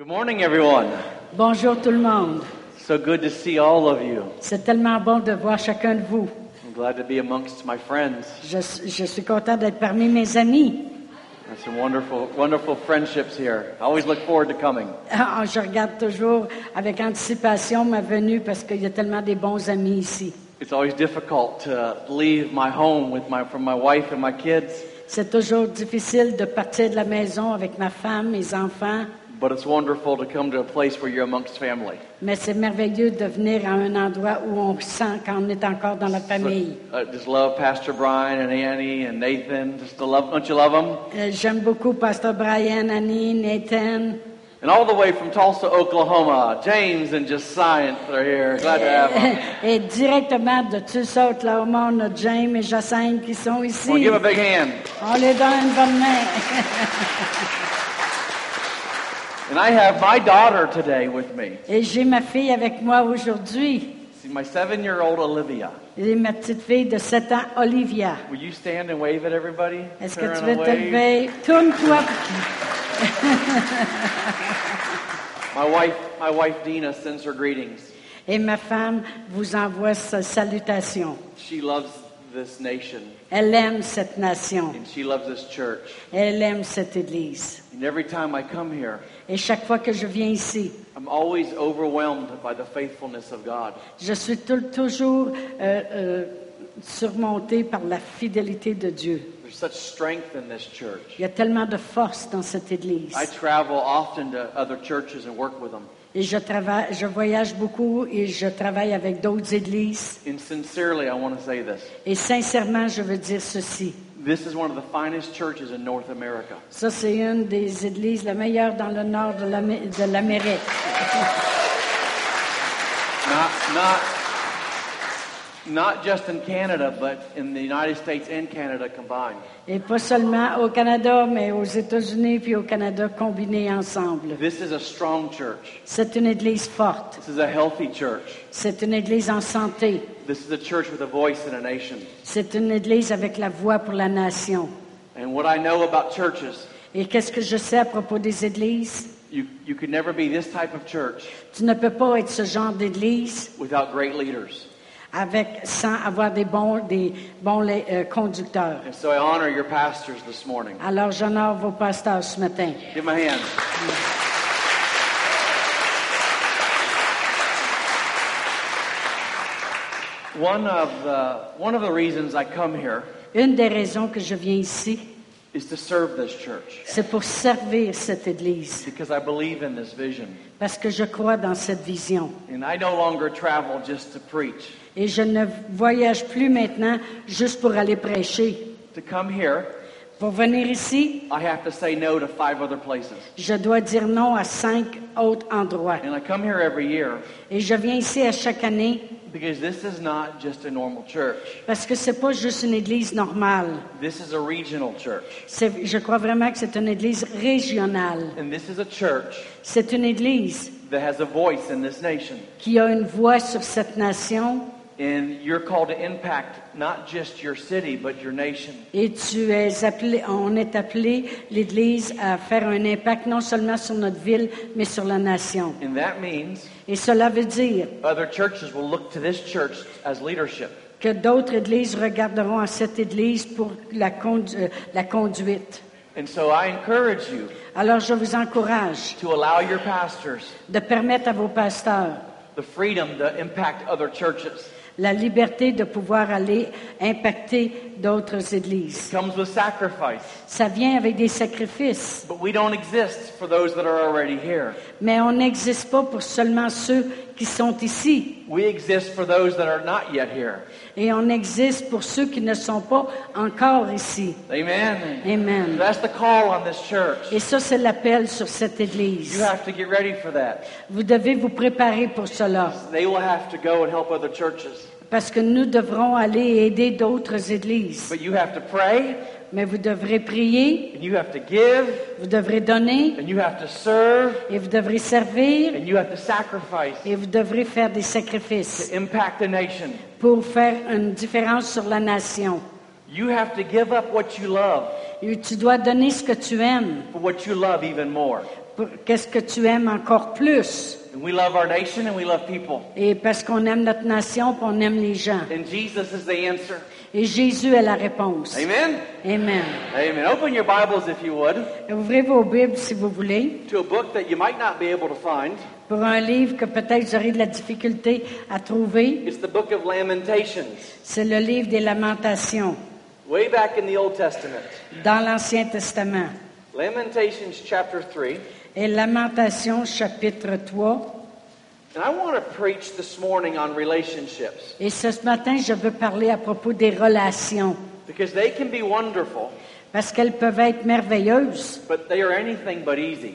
Good morning, everyone. Bonjour tout le monde. So good to see all of you. C'est tellement bon de voir chacun de vous. I'm glad to be amongst my friends. Je, je suis content d'être parmi mes amis. There's some wonderful, wonderful friendships here. I always look forward to coming. Ah, Je regarde toujours avec anticipation ma venue parce qu'il y a tellement des bons amis ici. It's always difficult to leave my home with my, from my wife and my kids, C'est toujours difficile de partir de la maison avec ma femme, mes enfants, but it's wonderful to come to a place where you're amongst family. mais c'est merveilleux de venir à un endroit où on sent qu'on est encore dans la uh, famille. I just love Pastor Brian and Annie and Nathan. Just to love, don't you love them? Euh, J'aime beaucoup Pasteur Brian, Annie, Nathan. And all the way from Tulsa, Oklahoma, James and Josiah are here. Glad to have them. Et directement de Tulsa, Oklahoma, on a James et Jacinthe qui sont Well, ici. give a big hand. On les donne une bonne main. And I have my daughter today with me. Et j'ai ma fille avec moi aujourd'hui. See, my seven-year-old Olivia. Et ma petite fille de 7 ans, Olivia. Will you stand and wave at everybody? Est-ce que tu veux te lever? Tourne-toi. My wife, my wife Dina sends her greetings. Et ma femme vous envoie sa salutation. She loves this nation Elle aime cette nation. and she loves this church. Elle aime cette église. And every time I come here, Et chaque fois que je viens ici, I'm always overwhelmed by the faithfulness of God. je suis tou- toujours euh, euh, surmontée par la fidélité de Dieu. There's such strength in this church. Il y a tellement de force dans cette église. I travel often to other churches and work with them. Et je travaille, je voyage beaucoup et je travaille avec d'autres églises. And sincerely, I want to say this. Et sincèrement, je veux dire ceci. This is one of the finest churches in North America. Ça, c'est une des églises la meilleure dans le nord de l'Amé- de l'Amérique. Not, not, not just in Canada, but in the United States and Canada combined. Et pas seulement au Canada, mais aux États-Unis puis au Canada combinés ensemble. This is a strong church. C'est une église forte. This is a healthy church. C'est une église en santé. This is a church with a voice in a nation. C'est une église avec la voix pour la nation. And what I know about churches, Et qu'est-ce que je sais à propos des églises? you, you could never be this type of church Tu ne peux pas être ce genre d'église without great leaders. Avec, sans avoir des bons, des bons euh, conducteurs. And so I honor your pastors this morning. Alors, j'honore vos pasteurs ce matin. Give them a hand. One of the, one of the reasons I come here Une des raisons que je viens ici, is to serve this church c'est pour servir cette église, because I believe in this vision. parce que je crois dans cette vision. And I no longer travel just to preach. Et je ne voyage plus maintenant juste pour aller prêcher. To come here, Pour venir ici, I have to say no to five other places. je dois dire non à cinq autres endroits. And I come here every year Et je viens ici à chaque année because this is not just a normal church. parce que c'est pas juste une église normale. This is a regional church. Je crois vraiment que c'est une église régionale. And this is a church C'est une église that has a voice in this nation. qui a une voix sur cette nation And you're called to impact not just your city, but your nation. et tu es appelé, on est appelé l'église à faire un impact non seulement sur notre ville, mais sur la nation. And that means Et cela veut dire other churches will look to this church as leadership. que d'autres églises regarderont à cette église pour la, condu- euh, la conduite. And so I encourage you Alors je vous encourage to allow your pastors de permettre à vos pasteurs the freedom to impact other churches. La liberté de pouvoir aller impacter d'autres églises. It comes with sacrifice. Ça vient avec des sacrifices, But we don't exist for those that are already here. mais on n'existe pas pour seulement ceux qui sont ici. We exist for those that are not yet here. Et on existe pour ceux qui ne sont pas encore ici. Amen. Amen. That's the call on this church. Et ça, c'est l'appel sur cette You église. have to get ready for that. Vous devez vous préparer pour cela, They will have to go and help other churches. parce que nous devrons aller aider d'autres églises. But you have to pray, Mais vous devrez prier, and you have to give, vous devrez donner, and you have to serve, et vous devrez servir, and you have to sacrifice et vous devrez faire des to sacrifices impact the nation. pour faire une différence sur la nation. You have to give up what you love Et tu dois donner ce que tu aimes for what you love even more. pour- qu'est-ce que tu aimes encore plus? And we love our nation and we love people. Et parce qu'on aime notre nation, on aime les gens. And Jesus is the answer. Et Jésus est la réponse. Amen? Amen. Amen. Open your Bibles, if you would, Ouvrez vos Bibles si vous voulez to a book that you might not be able to find. pour un livre que peut-être vous aurez de la difficulté à trouver. It's the book of Lamentations, C'est le livre des Lamentations way back in the Old Testament. dans l'Ancien Testament. Lamentations chapter 3. Et Lamentations chapitre 3. Et ce matin, je veux parler à propos des relations because they can be wonderful, parce qu'elles peuvent être merveilleuses, but they are anything but easy.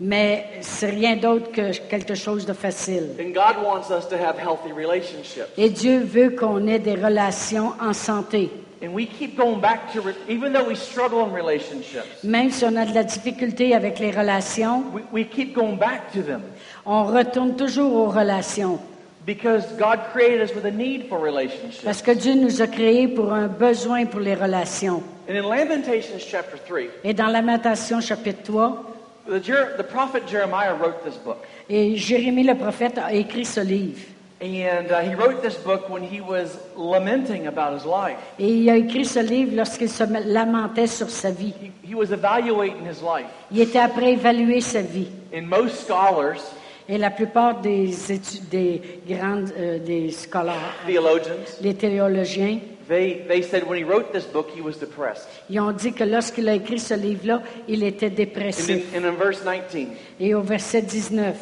mais c'est rien d'autre que quelque chose de facile. And God wants us to have healthy relationships. Et Dieu veut qu'on ait des relations en santé. And we keep going back to, re- even though we struggle in relationships, Même si on a de la difficulté avec les relations, we, we keep going back to them on retourne toujours aux relations. because God created us with a need for relationships. Parce que Dieu nous a créés pour un besoin pour les relations. And in Lamentations chapter 3, Et dans Lamentation chapitre 3, the, the prophet Jeremiah wrote this book. et Jérémie le prophète a écrit ce livre. And uh, he wrote this book when he was lamenting about his life. Et il a écrit ce livre lorsqu'il se lamentait sur sa vie. He, he was evaluating his life. Il était après évaluer sa vie. And most scholars, Et la plupart des, des grandes euh, des scolaires, theologians, les théologiens, they, they said when he wrote this book, he was depressed. ils ont dit que lorsqu'il a écrit ce livre-là, il était And in, dépressif. and in verse 19, Et au verset 19,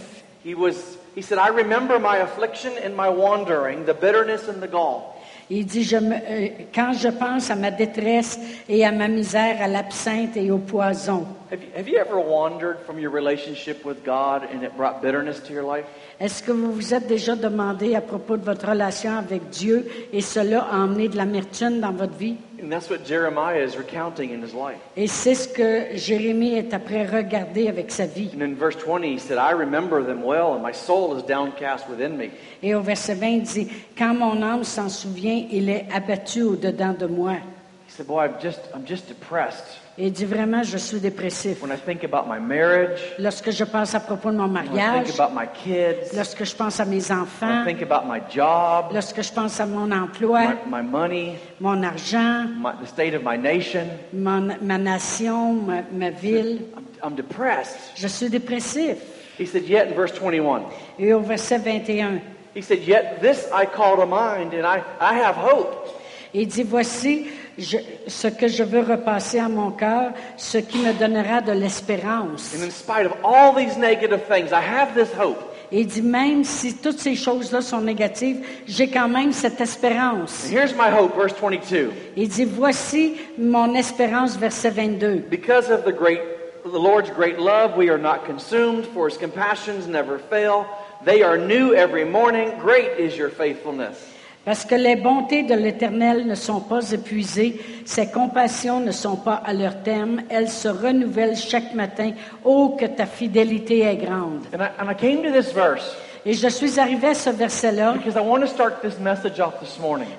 he, was, he said, I remember my affliction and my wandering, the bitterness and the gall. il dit, je me- euh, quand je pense à ma détresse et à ma misère, à l'absinthe et au poison, Have you, have you ever wandered from your relationship with God and it brought bitterness to your life? est-ce que vous vous êtes déjà demandé à propos de votre relation avec Dieu et cela a emmené de l'amertume dans votre vie? And that's what Jeremiah is recounting in his life. Et c'est ce que Jérémie est après regardé avec sa vie. And in verse 20, he said, I remember them well, and my soul is downcast within me. Et au verset 20, il dit, Quand mon âme s'en souvient, il est abattu au-dedans de moi. He said, Boy, I'm just, I'm just depressed il dit vraiment, je suis dépressif. when I think about my marriage, Lorsque je pense à propos de mon when I mariage, think about my kids, lorsque je pense à mes when enfants, I think about my job, lorsque je pense à mon emploi, my, my money, mon argent, my, the state of my nation. mon- ma nation, ma, ma ville, I'm, I'm depressed. je suis dépressif. He said, Yet in verse 21, Et au verset 21, he said, Yet this I call to mind, and I, I have hope. il dit, voici je- ce que je veux repasser à mon cœur, ce qui me donnera de l'espérance. And in spite of all these negative things, I have this hope. Et il dit, même si toutes ces choses-là sont négatives, j'ai quand même cette And espérance. here's my hope, verse 22. Il dit, voici mon espérance, verset 22. Because of the great, the Lord's great love, we are not consumed, for his compassions never fail. They are new every morning. Great is your faithfulness. Parce que les bontés de l'Éternel ne sont pas épuisées, ses compassions ne sont pas à leur terme, elles se renouvellent chaque matin. Oh, que ta fidélité est grande. And I, and I came to this verse Et je suis arrivée à ce verset-là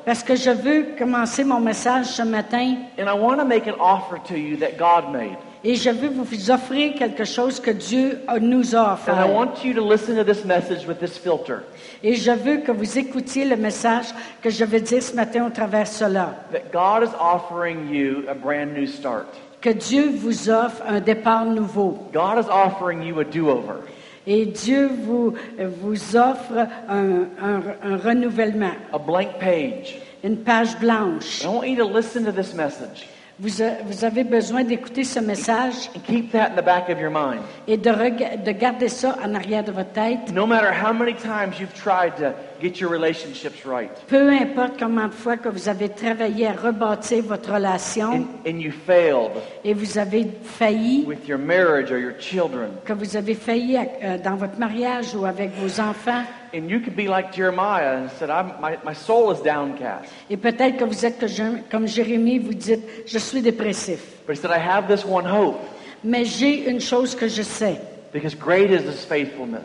parce que je veux commencer mon message ce matin And I want to make an offer to you that God made. Et je veux vous offrir quelque chose que Dieu nous a And I offert. want you to listen to this message with this filter Et je veux que vous écoutiez le message que je vais dire ce matin au travers de cela. that God is offering you a brand new start. Que Dieu vous offre un départ nouveau. God is offering you a do over. Et Dieu vous, vous offre un, un- un renouvellement, a blank page. une page blanche. I want you to listen to this message Vous, a- vous avez besoin d'écouter ce message keep that in the back of your mind. et de garder ça en arrière de votre tête. No matter how many times you've tried to get your relationships right. Peu importe combien de fois que vous avez travaillé à rebâtir votre relation and, and you failed et vous avez failli, with your marriage or your children, que vous avez failli euh, dans votre mariage ou avec vos enfants, and you could be like Jeremiah and said, I'm, my, my soul is downcast. et peut-être que vous êtes que je- comme Jérémie, vous dites, je suis dépressif. But he said, I have this one hope. Mais j'ai une chose que je sais, Because great is his faithfulness,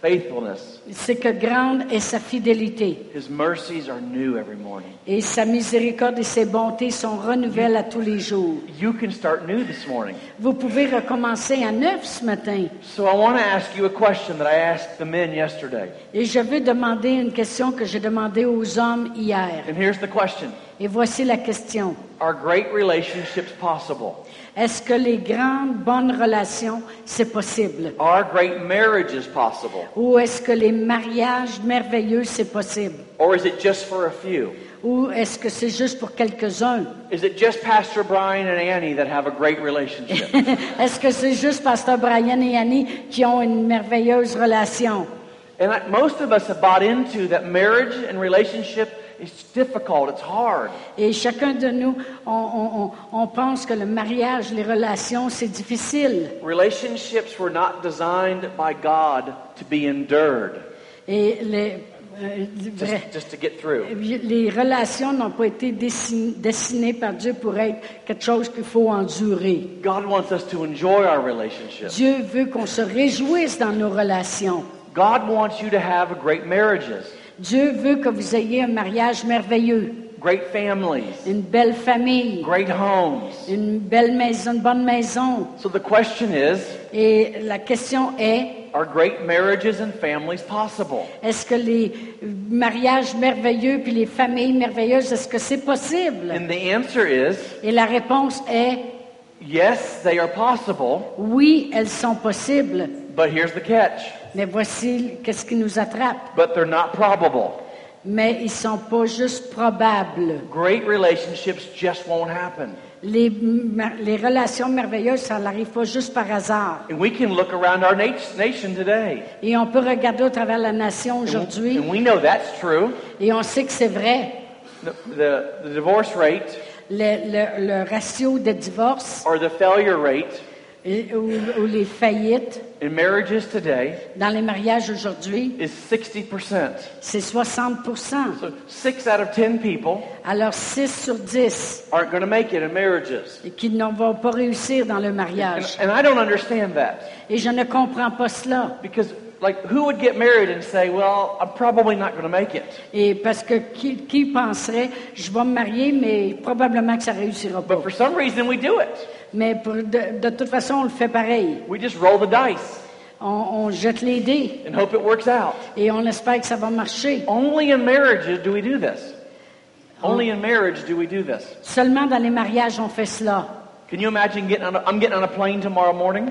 faithfulness. C'est que grande est sa fidélité. His mercies are new every morning. Et sa miséricorde et ses bontés sont renouvelles à tous les jours. You can start new this morning. Vous pouvez recommencer à neuf ce matin. So I want to ask you a question that I asked the men yesterday. Et je veux demander une question que j'ai demandée aux hommes hier. And here's the question Et voici la question. Are great relationships possible? Est-ce que les grandes bonnes relations, c'est possible? Are great marriages possible? Ou est-ce que les mariages merveilleux, c'est possible? Or is it just for a few? Ou est-ce que c'est juste pour quelques-uns? Is it just Pastor Brian and Annie that have a great relationship? Est-ce que c'est juste Pasteur Brian et Annie qui ont une merveilleuse relation? and I, most of us have bought into that marriage and relationship is difficult, it's hard. Et chacun de nous, on, on- on- pense que le mariage, les relations, c'est difficile. Relationships were not designed by God to be endured, Et les, euh, just, just to get through. les relations n'ont pas été dessin- dessinées par Dieu pour être quelque chose qu'il faut endurer. God wants us to enjoy our relationship. Dieu veut qu'on se réjouisse dans nos relations. God wants you to have great marriages, Dieu veut que vous ayez un mariage merveilleux, great families, une belle famille, great homes. une belle maison, une bonne maison. So the question is Et la question est, Are great marriages and families possible? est-ce que les mariages merveilleux puis les familles merveilleuses, est-ce que c'est possible? And the answer is Et la réponse est, yes, they are possible, oui, elles sont possibles. but here's the catch. Mais voici qu'est-ce qui nous attrape. But they're not probable. Mais ils sont pas juste probables. Great relationships just won't happen. Les, relations merveilleuses, ça n'arrive pas juste par hasard. And we can look around our nat- nation today. Et on peut regarder au travers la nation And, aujourd'hui and we know that's true. et on sait que c'est vrai. The, the, the divorce rate Le, le- le ratio de divorce or the failure rate et- ou, ou les faillites in marriages today dans les mariages aujourd'hui, is 60%. c'est 60 So six out of 10 people Alors 6 sur 10 aren't going to make it in marriages. et qui ne vont pas réussir dans le And, mariage. and I don't understand that. Et je ne comprends pas cela. Because, like, who would get married and say, well, I'm probably not going to make it? Et parce que qui, qui penserait, je vais me marier, mais probablement que ça réussira pas. But for some reason, we do it. Mais pour- de, de toute façon, on le fait pareil. We just roll the dice On, on jette les dés and hope it works out. et on espère que ça va marcher. Only in marriages do we do this. Only in marriage do we do this. Seulement dans les mariages, on fait cela. Can you imagine getting on a, I'm getting on a plane tomorrow morning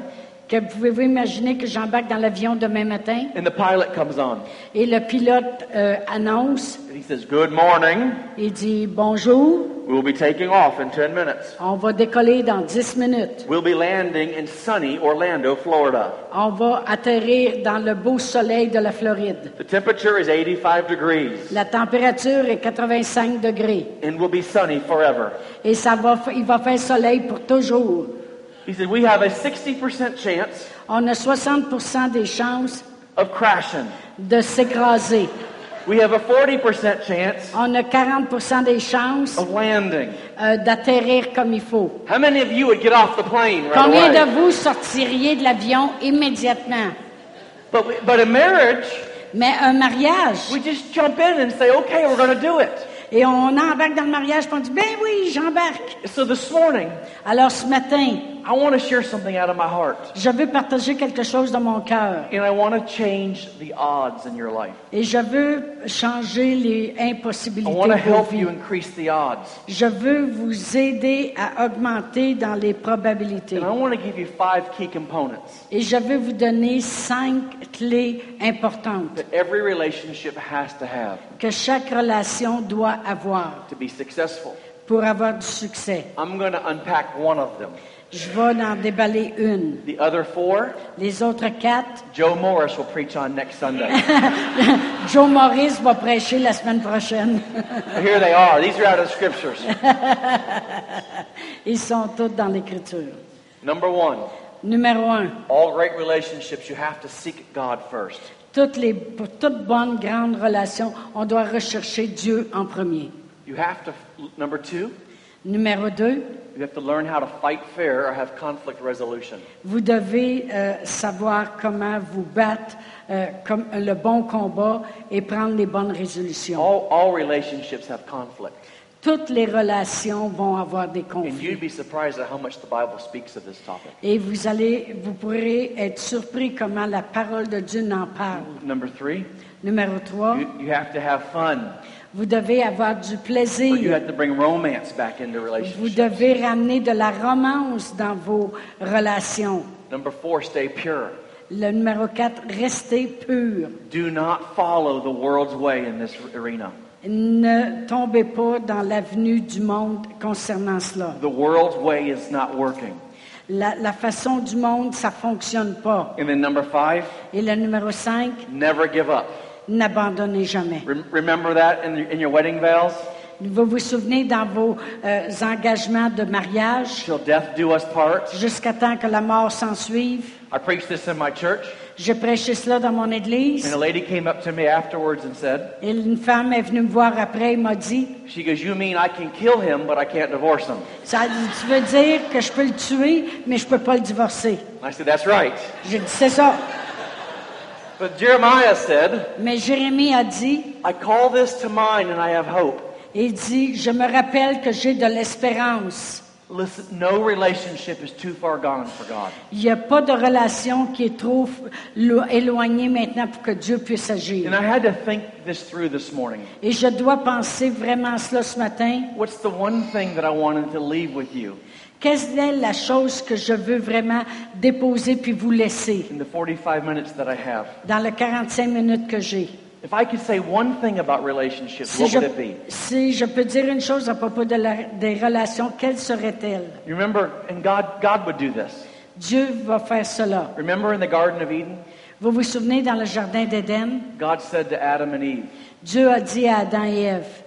Que pouvez-vous imaginer que j'embarque dans l'avion demain matin? and the pilot comes on? Et le pilote euh, annonce, and he says, Good morning. il dit bonjour, We'll be taking off in 10 minutes. on va décoller dans 10 minutes. We'll be landing in sunny Orlando, Florida. On va atterrir dans le beau soleil de la Floride. The temperature is 85 degrees La température est 85 degrés and will be sunny forever. et ça va, il va faire soleil pour toujours. He said, We have a 60% chance On a 60% des chances of crashing. de s'écraser. We have a 40% chance On a 40 des chances of landing. euh, d'atterrir comme il faut. How many of you would get off the plane right Combien away? de vous sortiriez de l'avion immédiatement? But, we, but in marriage, Mais un mariage, we just jump in and say, okay, we're going to do it. et on embarque dans le mariage, puis on dit, ben oui, j'embarque. So this morning, Alors ce matin, I want to share something out of my heart. je veux partager quelque chose dans mon cœur. And I want to change the odds in your life. Et je veux changer les I impossibilités want to de help vies. you increase the odds. Je veux vous aider à augmenter dans les probabilités. And I want to give you five key components Et je veux vous donner cinq clés importantes that every relationship has to have que chaque relation doit avoir to be successful. pour avoir du succès. I'm going to unpack one of them. Je vais en déballer une. The other four, Les autres quatre, Joe Morris will preach on next Sunday. Joe Morris va prêcher la semaine prochaine. Here they are. These are out of the scriptures. Ils sont tous dans l'Écriture. Number one, Numéro un, all great relationships, you have to seek God first. toutes les, pour toute bonne grande relation, on doit rechercher Dieu en premier. You have to, number two, Numéro 2, you have to learn how to fight fair or have conflict resolution. vous devez euh, savoir comment vous battre euh, comme le bon combat et prendre les bonnes résolutions. All, all relationships have conflict. Toutes les relations vont avoir des And conflits. you'd be surprised at how much the Bible speaks of this topic. Et vous allez, vous pourrez être surpris comment la parole de Dieu en parle. Number three, Numéro 3, you, you have to have fun. Vous devez avoir du you plaisir. have to bring romance back into Vous devez ramener de la romance dans vos relations. Number four, stay pure. Le numéro 4, restez pur. Do not follow the world's way in this arena. Ne tombez pas dans l'avenue du monde concernant cela. The world's way is not working. La, la façon du monde, ça fonctionne pas. And then number five, Et le numéro 5, never give up. N'abandonnez jamais. Rem- remember that in, in your wedding vows? Vous vous souvenez dans vos euh, engagements de mariage, Till death do us part? jusqu'à temps que la mort s'en suive. I preached this in my church, J'ai prêché cela dans mon and église. a lady came up to me afterwards and said, Et une femme est venue me voir après et m'a dit, She goes, You mean I can kill him, but I can't divorce him? ça, tu veux dire que je peux le tuer, mais je peux pas le divorcer. I said, That's right. J'ai dit, c'est ça. But Jeremiah said, Mais Jérémie a dit, I call this to mind and I have hope. il dit, je me rappelle que j'ai de l'espérance. Listen, no relationship is too far gone for God. Il n'y a pas de relation qui est trop lo- éloignée maintenant pour que Dieu puisse And agir. I had to think this through this morning. Et je dois penser vraiment cela ce matin. What's the one thing that I wanted to leave with you? Quelle est la chose que je veux vraiment déposer puis vous laisser in the 45 minutes that I have? dans les 45 minutes que j'ai? If I could say one thing about relationships, Si what je, would it be? si je peux dire une chose à propos de la- des relations, quelle serait-elle? You remember, and God, God would do this. Dieu va faire cela. Remember in the Garden of Eden, Vous vous souvenez dans le jardin d'Éden? God said to Adam and Eve, Dieu a dit à Adam et Ève,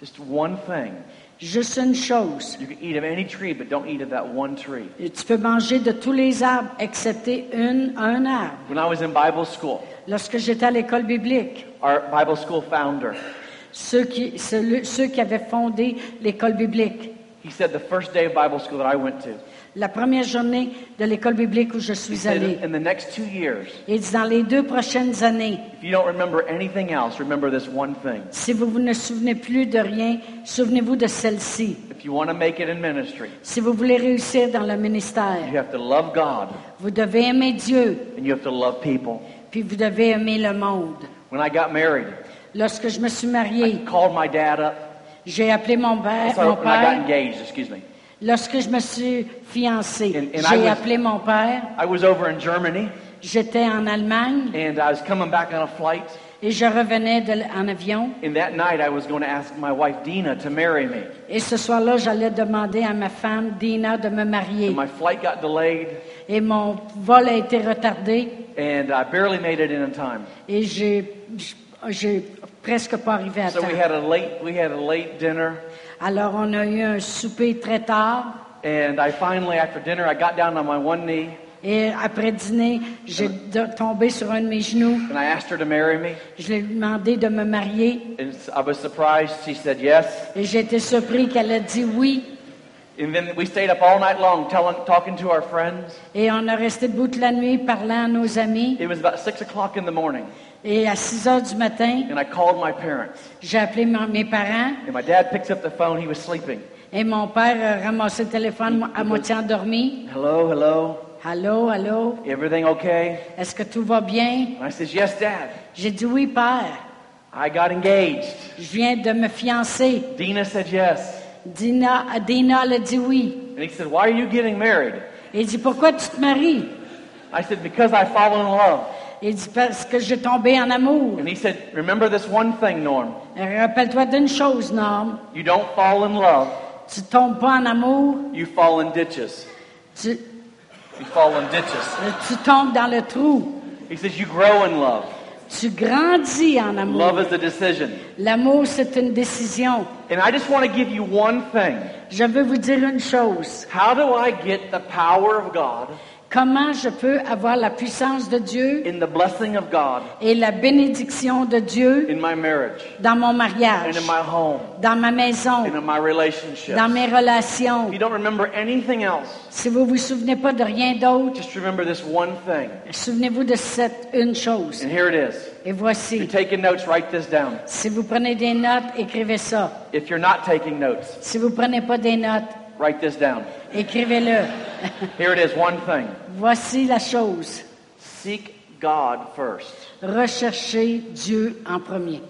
just one thing. Juste une chose. You can eat of any tree, but don't eat of that one tree. Et Tu peux manger de tous les arbres excepté une, un arbre. When I was in Bible school, Lorsque j'étais à l'école biblique, our Bible school founder, ceux qui, ceux, ceux qui avaient fondé l'école biblique, he said the first day of Bible school that I went to, la première journée de l'école biblique où je suis said, allée, in the next two years, il dit dans les deux prochaines années, if you don't remember anything else, remember this one thing. si vous vous ne souvenez plus de rien, souvenez-vous de celle-ci. If you want to make it in ministry, Si vous voulez réussir dans le ministère, you have to love God vous devez aimer Dieu, and you have to love people. puis vous devez aimer le monde. When I got married, Lorsque je me suis I mariée, called my dad up. j'ai appelé mon père, mon père. Lorsque je me suis fiancée, j'ai appelé mon père. I was over in Germany J'étais en Allemagne and I was coming back on a flight. et je revenais de en avion. And that night I was going to ask my wife Dina to marry me. Et ce soir-là, j'allais demander à ma femme, Dina, de me marier. And my flight got delayed Et mon vol a été retardé and I barely made it in time. et j'ai, j'ai presque pas arrivé à So temps. we had a late we had a late dinner Alors, on a eu un souper très tard. and I finally after dinner I got down on my one knee Et après dîner, j'ai tombé sur un de mes genoux. and I asked her to marry me. Je lui ai demandé de me marier. And I was surprised she said yes. Et j'ai été surpris qu'elle a dit oui. And then we stayed up all night long telling, talking to our friends. Et on a resté debout toute la nuit parlant à nos amis. It was about six o'clock in the morning, Et à 6 heures du matin, and I called my parents. j'ai appelé mon- mes parents. And my dad picks up the phone. He was sleeping. Et mon père a ramassé le téléphone à moitié endormi. Hello, hello. Allô, allô, Everything okay? est-ce que tout va bien? And I says, Yes, Dad. J'ai dit oui, père. I got engaged. Je viens de me fiancer. Dina said yes. Dina, Dina a dit oui. And he said, Why are you getting married? Il dit pourquoi tu te maries? I said, Because I fall in love. Il dit parce que j'ai tombé en amour. And he said, Remember this one thing, Norm. Rappelle-toi d'une chose, Norm. You don't fall in love, Tu tombes pas en amour, you fall in ditches. tu, You fall in ditches. tu tombes dans le trou. He says, You grow in love. Tu grandis en amour. Love is a decision. L'amour, c'est une décision. And I just want to give you one thing. Je veux vous dire une chose. How do I get the power of God Comment je peux avoir la puissance de Dieu in the blessing of God et la bénédiction de Dieu in my marriage dans mon and mariage, in my home dans ma maison, and in my relationships. dans mes relations. If you don't remember anything else, Si vous vous souvenez pas de rien d'autre, souvenez-vous de cette une chose. And here it is. Et If voici. you're taking notes, write this down. Si vous prenez des notes, écrivez ça. If you're not taking notes, Si vous prenez pas des notes, write this down. écrivez-le. Here it is, one thing. Voici la chose. Seek God first. Recherchez Dieu en premier.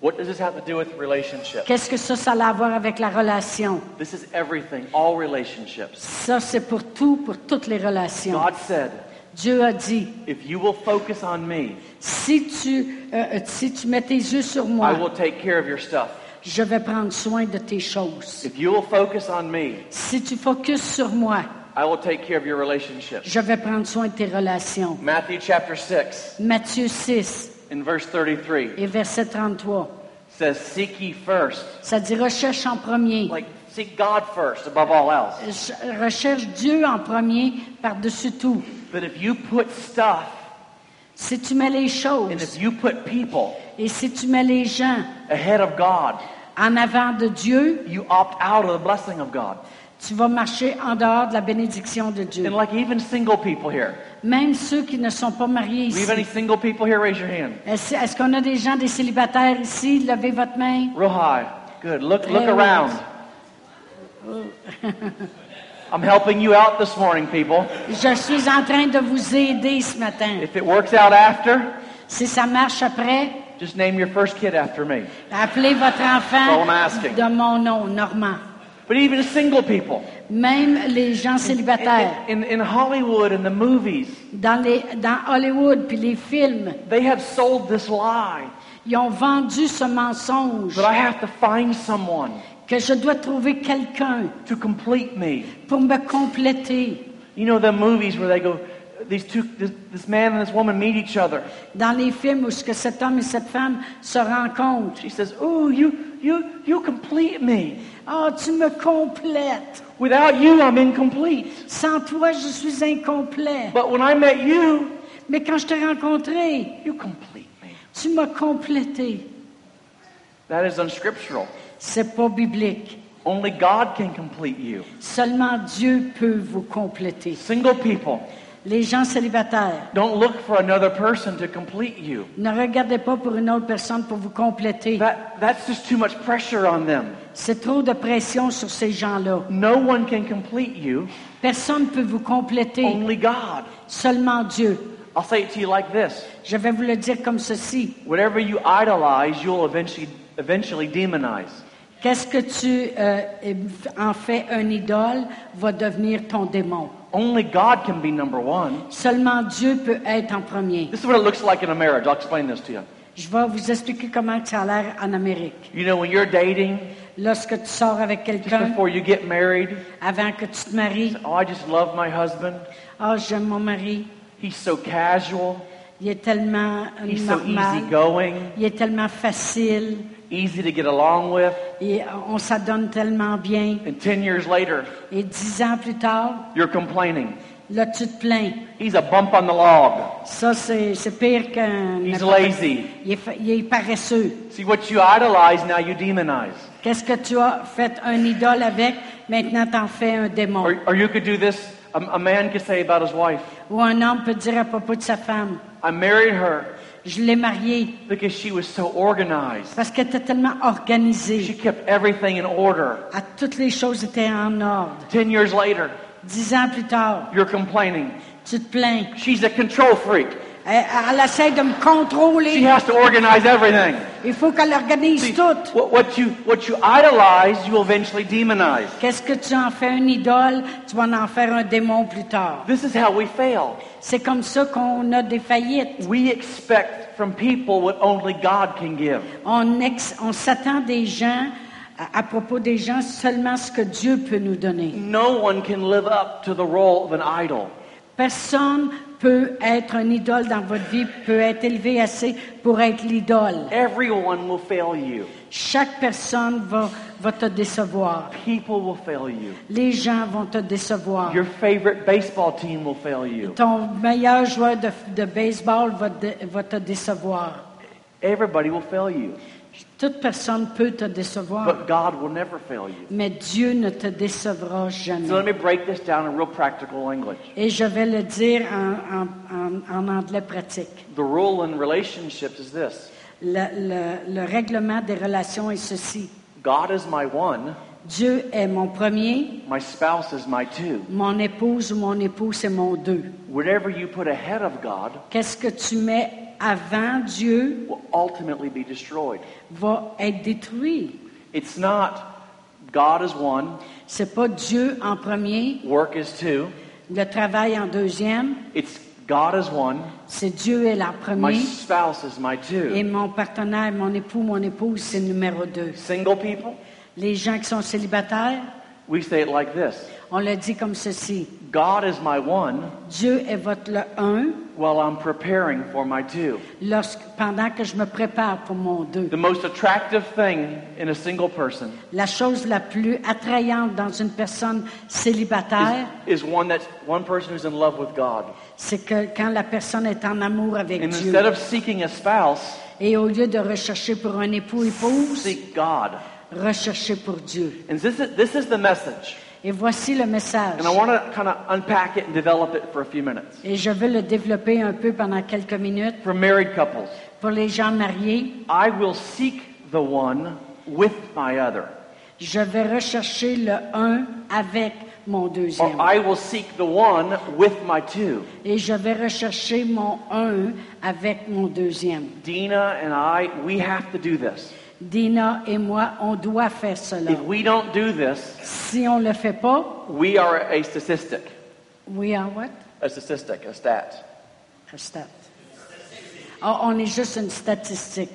What does this have to do with relationships? Qu'est-ce que ça, ça a à voir avec la relation? This is everything, all relationships. Ça, c'est pour tout, pour toutes les relations. God said, Dieu a dit, if you will focus on me, si tu, euh, si tu mets tes yeux sur I moi, will take care of your stuff. Je vais prendre soin de tes choses. If you will focus on me, Si tu focuses sur moi, I will take care of your relationships. je vais prendre soin de tes relations. Matthew chapter 6 Matthieu 6 in verse 33 et verset 33. says, Seek ye first. Ça dit recherche en premier. Like, seek God first above all else. Recherche Dieu en premier par-dessus tout. But if you put stuff Si tu mets les and choses if you put people et si tu mets les gens ahead of God, en avant de Dieu, you opt out of the blessing of God. tu vas marcher en dehors de la bénédiction de Dieu. And like even single people here. Même ceux qui ne sont pas mariés ici. have any single people here? Raise your hand. Est-ce est-ce qu'on a des gens, des célibataires ici? Levez votre main. Real high. Good. Look look around. I'm helping you out this morning, people. Je suis en train de vous aider ce matin. If it works out after, Si ça marche après, just name your first kid after me. appelez votre That's all I'm enfant asking. de mon nom, Normand. But even single people. Même les gens célibataires, In, in Hollywood and the movies, dans, les, dans Hollywood puis les films, they have sold this lie ils ont vendu ce mensonge that I have to find someone que je dois trouver quelqu'un to complete me. pour me compléter. You know the movies where they go, these two, this, this man and this woman meet each other. Dans les films où ce que cet homme et cette femme se rencontrent, She says, "Ooh, you, you, you complete me. ah, tu me complètes. Without you, I'm incomplete. Sans toi, je suis incomplet. But when I met you, Mais quand je t'ai rencontré, you complete me." tu m'as complété. That is unscriptural. C'est pas biblique. Only God can complete you. Seulement Dieu peut vous compléter. Single people, Les gens célibataires, don't look for another person to complete you. ne regardez pas pour une autre personne pour vous compléter. That, that's just too much pressure on them. C'est trop de pression sur ces gens-là. No one can complete you, Personne ne peut vous compléter. only God. Seulement Dieu. I'll say it to you like this Je vais vous le dire comme ceci. whatever you idolize, you'll eventually, eventually demonize. Qu'est-ce que tu euh, en fais un idole va devenir ton démon. Only God can be number one. Seulement Dieu peut être en premier. This is what it looks like in a marriage. I'll explain this to you. Je vais vous expliquer comment ça a l'air en Amérique. You know, when you're dating, Lorsque tu sors avec just quelqu'un, before you get married, avant que tu te maries, oh, I just love my husband. ah, j'aime mon mari, He's so casual. il est tellement euh, He's so normal, easygoing, il est tellement facile, easy to get along with. et on s'adonne tellement bien. And 10 years later, Et dix ans plus tard, you're complaining. là, tu te plains. He's a bump on the log. Ça, c'est c'est pire qu'un... He's lazy. Il est, il est paresseux. See, what you idolize, now you demonize. Qu'est-ce que tu as fait un idole avec? Maintenant, t'en fais un démon. Or, or you could do this. A, a man could say about his wife, Ou un homme peut dire à propos de sa femme, I married her je l'ai mariée because she was so organized. parce qu'elle était tellement She kept everything in order. À toutes les choses étaient en ordre. 10 years later, Dix ans plus tard, you're complaining. tu te plains. She's a control freak. Elle, elle essaie de me She contrôler. has to organize everything. Il faut qu'elle organise See, tout. what, you what you idolize, you eventually demonize. Qu'est-ce que tu en fais un idole? Tu vas en faire un démon plus tard. This is how we fail. C'est comme ça qu'on a des faillites. We expect from people what only God can give. On, ex- on s'attend des gens, à, à propos des gens, seulement ce que Dieu peut nous donner. No one can live up to the role of an idol. Personne peut être un idole dans votre vie, peut être élevé assez pour être l'idole. Everyone will fail you. Chaque personne va, va te décevoir. People will fail you. Les gens vont te décevoir. Your favorite baseball team will fail you. Ton meilleur joueur de, de baseball va, dé- va te décevoir. Everybody will fail you. Toute personne peut te décevoir, But God will never fail you. mais Dieu ne te décevra So jamais. let me break this down in real practical language. Et je vais le dire en, en- en- en anglais pratique. The rule in relationships is this Le, le- le règlement des relations est ceci. God is my one, Dieu est mon premier, my spouse is my two. mon épouse ou mon époux c'est mon deux. Whatever you put ahead of God Qu'est-ce que tu mets avant Dieu will ultimately be destroyed. va être détruit. It's not God is one, C'est pas Dieu en premier, work is two. le travail en deuxième, It's God is one, c'est Dieu est la my première spouse is my et two. mon partenaire, mon époux, mon épouse c'est numéro deux. Single people, Les gens qui sont célibataires, we say it like this on le dit comme ceci. God is my one Dieu est votre le un while I'm preparing for my two. lorsque, pendant que je me prépare pour mon deux. The most attractive thing in a single person La chose la plus attrayante dans une personne célibataire, is, is one that's one person who's in love with God. c'est que quand la personne est en amour avec And Dieu, instead of seeking a spouse, et au lieu de rechercher pour un époux épouse, seek God. rechercher pour Dieu. And this is, this is the message. Et voici le message. And I want to kind of unpack it and develop it for a few minutes. Et je veux le développer un peu pendant quelques minutes For married couples, pour les gens mariés. I will seek the one with my other. Je vais rechercher le un avec mon Or deuxième. I will seek the one with my two. Et je vais rechercher mon un avec mon deuxième. Dina and I, we have to do this. Dina et moi, on doit faire cela. If we don't do this, Si on le fait pas, we are a statistic. we are what? A statistic, a stat. A stat. Ah, on est juste une statistique.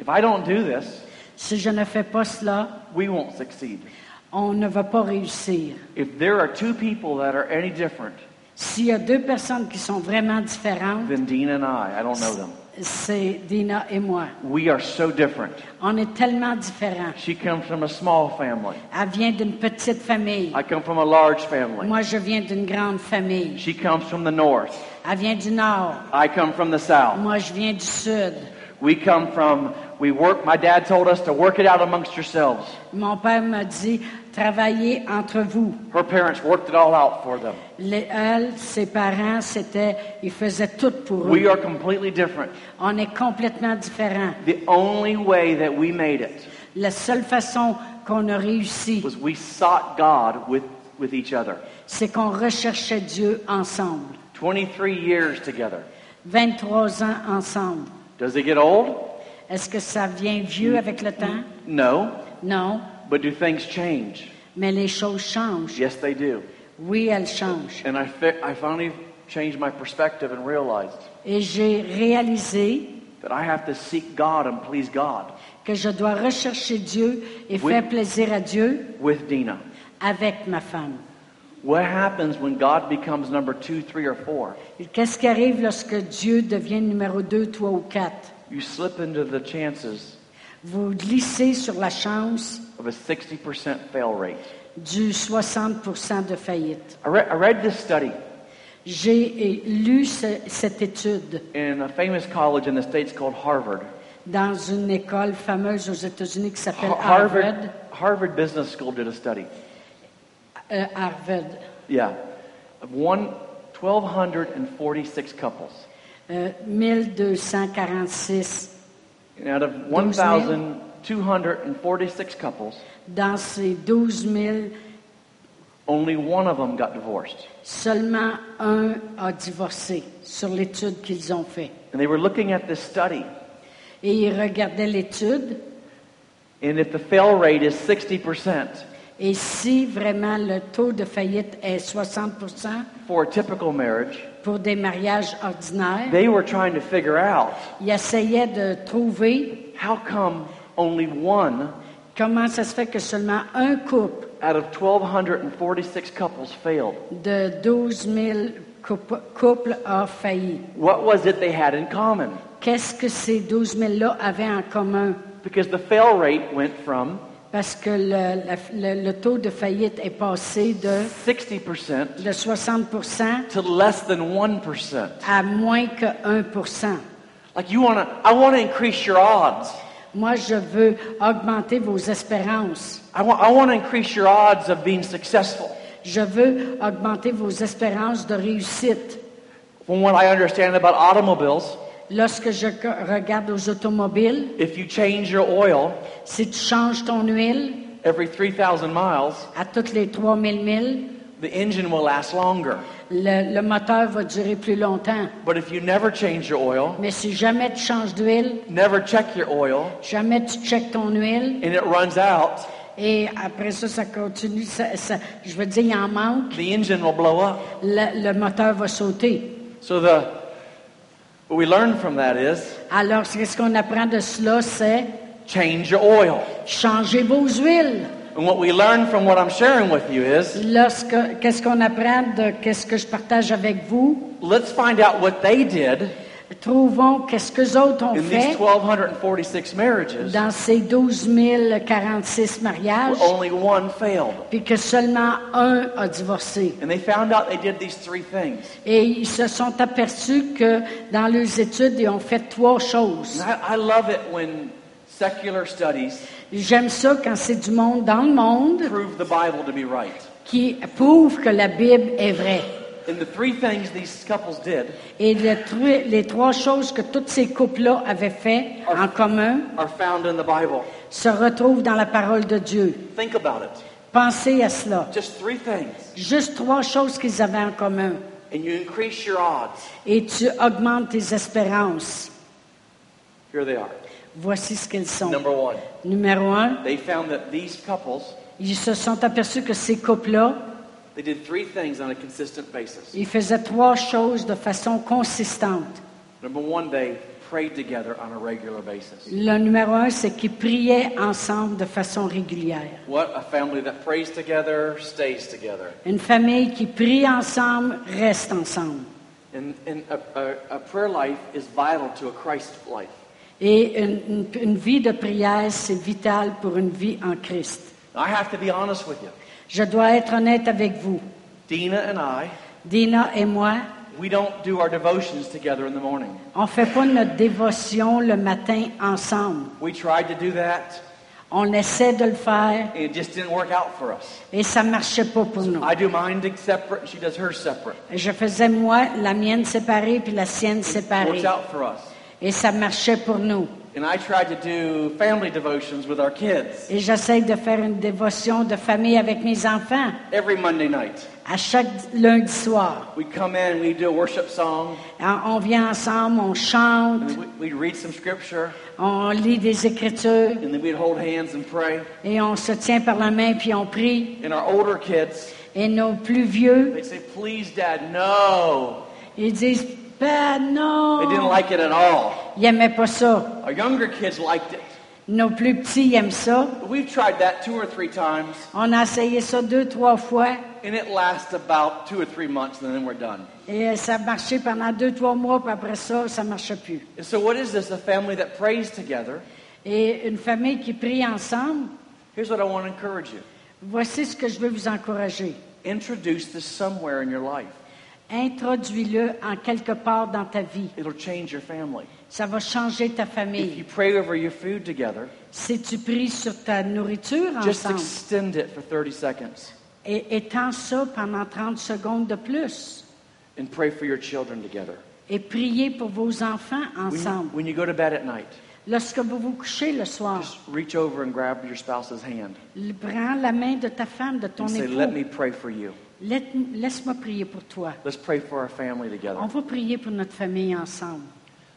If I don't do this, Si je ne fais pas cela, we won't succeed. on ne va pas réussir. If there are two people that are any different S'il y a deux personnes qui sont vraiment différentes, than Dina and I, I don't know them. C'est Dina et moi. We are so different. On est tellement différents. She comes from a small family. Elle vient d'une petite famille. I come from a large family. Moi, je viens d'une grande famille. She comes from the north. Elle vient du nord. I come from the south. Moi, je viens du sud. We come from, we work, my dad told us to work it out amongst yourselves. Mon père m'a dit, travaillez entre vous. Her parents worked it all out for them. Les, elle, ses parents, c'était, ils faisaient tout pour eux. We are completely different. On est complètement différents. The only way that we made it La seule façon qu'on a réussi, was we sought God with, with each other. c'est qu'on recherchait Dieu ensemble. 23 years together. 23 ans ensemble. Does it get old? Est-ce que ça vient vieux avec le temps? No. Non. But do things change? Mais les choses changent. Yes, they do. Oui, elles changent. And I, fi- I finally changed my perspective and realized Et j'ai réalisé that I have to seek God and please God que je dois rechercher Dieu et Oui. faire plaisir à Dieu with Dina. avec ma femme. What happens when God becomes number two, three, or four? Qu'est-ce qui arrive lorsque Dieu devient numéro 2, 3 ou 4? You slip into the chances Vous glissez sur la chance of a 60% fail rate. du 60% de faillite. I, re- I read this study J'ai lu ce- cette étude in a famous college in the States called Harvard. dans une école fameuse aux États-Unis qui s'appelle Har- Harvard. Harvard, Harvard Business School did a study. Euh, Harvard. Yeah. Of one, 1,246 couples. Euh, 1246 And out of 1,246 couples, dans ces 12 000, only one of them got divorced. seulement un a divorcé sur l'étude qu'ils ont fait. And they were looking at this study. Et ils regardaient l'étude And if the fail rate is 60% et si vraiment le taux de faillite est 60 for a typical marriage, pour des mariages ordinaires, they were trying to figure out ils essayaient de trouver how come only one Comment ça se fait que seulement un couple out of 1,246 couples failed? de 12 000 couple- couples a failli? What was it they had in common? Qu'est-ce que ces 12 000-là avaient en commun? Because the fail rate went from Parce que le, la- le- le taux de faillite est passé de, 60% de 60 to less than 1%. à moins que 1 Like you want to, I want to increase your odds. Moi, je veux augmenter vos espérances. I want, I want to increase your odds of being successful. Je veux augmenter vos espérances de réussite. From what I understand about automobiles, Lorsque je co- regarde aux automobiles, if you change your oil si tu changes ton huile every 3,000 miles, à toutes les 3000 milles, the engine will last longer. Le, le moteur va durer plus longtemps. But if you never change your oil, Mais si jamais tu changes d'huile, never check your oil, jamais tu checkes ton huile, and it runs out, et après ça, ça continue, ça- ça- je veux dire, il en manque, the engine will blow up. le, le moteur va sauter. So the what we learn from that is Alors, ce qu'on apprend de cela, c'est change your oil. changer vos huiles. And what we learn from what I'm sharing with you is Lorsque, qu'est-ce qu'on apprend de qu'est-ce que je partage avec vous? let's find out what they did Trouvons qu'est-ce que autres ont in fait these 1,246 marriages dans ces 12 046 mariages, where only one failed. puis que seulement un a divorcé. And they found out they did these three things. Et ils se sont aperçus que dans leurs études, ils ont fait trois choses. And I, I love it when secular studies J'aime ça quand c'est du monde dans le monde prove the Bible to be right. qui prouve que la Bible est vraie. And the three things these couples did Et tru- les trois choses que tous ces couples-là avaient fait en commun are found in the Bible. se retrouvent dans la parole de Dieu. Think about it. Pensez à cela. Just three things. Juste trois choses qu'ils avaient en commun. And you increase your odds. Et tu augmentes tes espérances. Here they are. Voici ce qu'elles sont. Number one, Numéro un, they found that these couples, ils se sont aperçus que ces couples-là, they did three things on a consistent basis. ils faisaient trois choses de façon consistante. Number one, they prayed together on a regular basis. Le numéro un, c'est qu'ils priaient ensemble de façon régulière. What? A family that prays together stays together. Une famille qui prie ensemble reste ensemble. And, and a, a, a prayer life is vital to a Christ life. Et une, une- une vie de prière, c'est vital pour une vie en Christ. I have to be honest with you. Je dois être honnête avec vous. Dina and I, Dina et moi, we don't do our devotions together in the morning. on ne fait pas notre dévotion le matin ensemble. We tried to do that, On essaie de le faire and it just didn't work out for us. et ça ne marchait pas pour nous. I do mine separate, and she does hers separate. Je faisais moi la mienne séparée puis la sienne Works séparée. out for us. Et ça marchait pour nous. And I tried to do family devotions with our kids Et j'essaie de faire une dévotion de famille avec mes enfants every Monday night. à chaque lundi soir. We'd come in, we'd do a worship song, On on vient ensemble, on chante, and we- we'd read some scripture, on lit des Écritures and then we'd hold hands and pray. et on se tient par la main puis on prie. And our older kids, Et nos plus vieux, they'd say, Please, Dad, no. ils disent Ben They didn't like it at all. ils n'aimaient pas ça. Our younger kids liked it. Nos plus petits aiment ça. But we've tried that two or three times, On a essayé ça deux, trois fois and it lasts about two or three months, and then we're done. et ça a marché pendant deux, trois mois, puis après ça, ça ne marchait plus. And so, what is this? A family that prays together. Et une famille qui prie ensemble, Here's what I want to encourage you voici ce que je veux vous encourager. introduce this somewhere in your life. Introduis-le en quelque part dans ta vie. It'll change your family. Ça va changer ta If you famille. pray over your food together, Si tu pries sur ta nourriture just ensemble extend it for 30 seconds et étends ça pendant 30 secondes de plus and pray for your children together. et priez pour vos enfants When you, ensemble. when you go to bed at night, Lorsque vous vous couchez le soir, just reach over and grab your spouse's hand prends la main de ta femme, de ton and say, Let me pray for you. Laisse-moi prier pour toi. Let's pray for our family together. On va prier pour notre famille ensemble.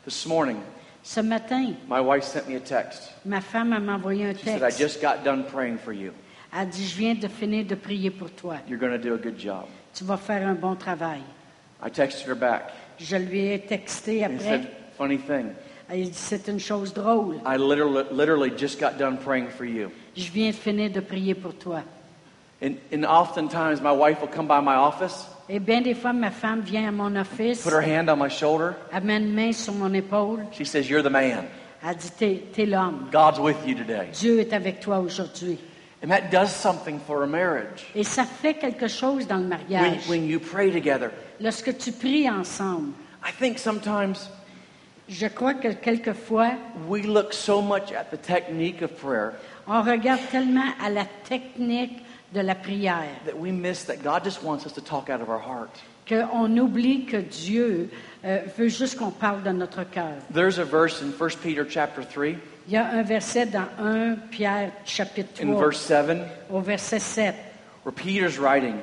This morning, Ce matin, my wife sent me a text. ma femme elle m'a envoyé un She said, I texte. just got done praying for you. Elle dit, je viens de finir de prier pour toi. You're going to do a good job. Tu vas faire un bon travail. I texted her back Je lui ai texté and après. said, Funny thing, Il dit, c'est une chose drôle. I literally, literally just got done praying for you. Je viens de finir de prier pour toi. And, and oftentimes my wife will come by my office, Et bien des fois, ma femme vient à mon office, put her hand on my shoulder. elle met une main sur mon épaule, She says, You're the man. elle dit, t'es, t'es l'homme. God's with you today. Dieu est avec toi aujourd'hui. And that does something for a marriage. Et ça fait quelque chose dans le When, mariage. when you pray together. Lorsque tu pries ensemble, I think sometimes je crois que quelquefois, we look so much at the technique of prayer on regarde tellement à la technique de la prière that we miss that God just wants us to talk out of our heart. qu'on oublie que Dieu euh, veut juste qu'on parle de notre cœur. There's a verse in 1 Peter chapter 3 Il y a un verset dans 1 Pierre chapitre in 3 verse 7 au verset 7 where Peter's writing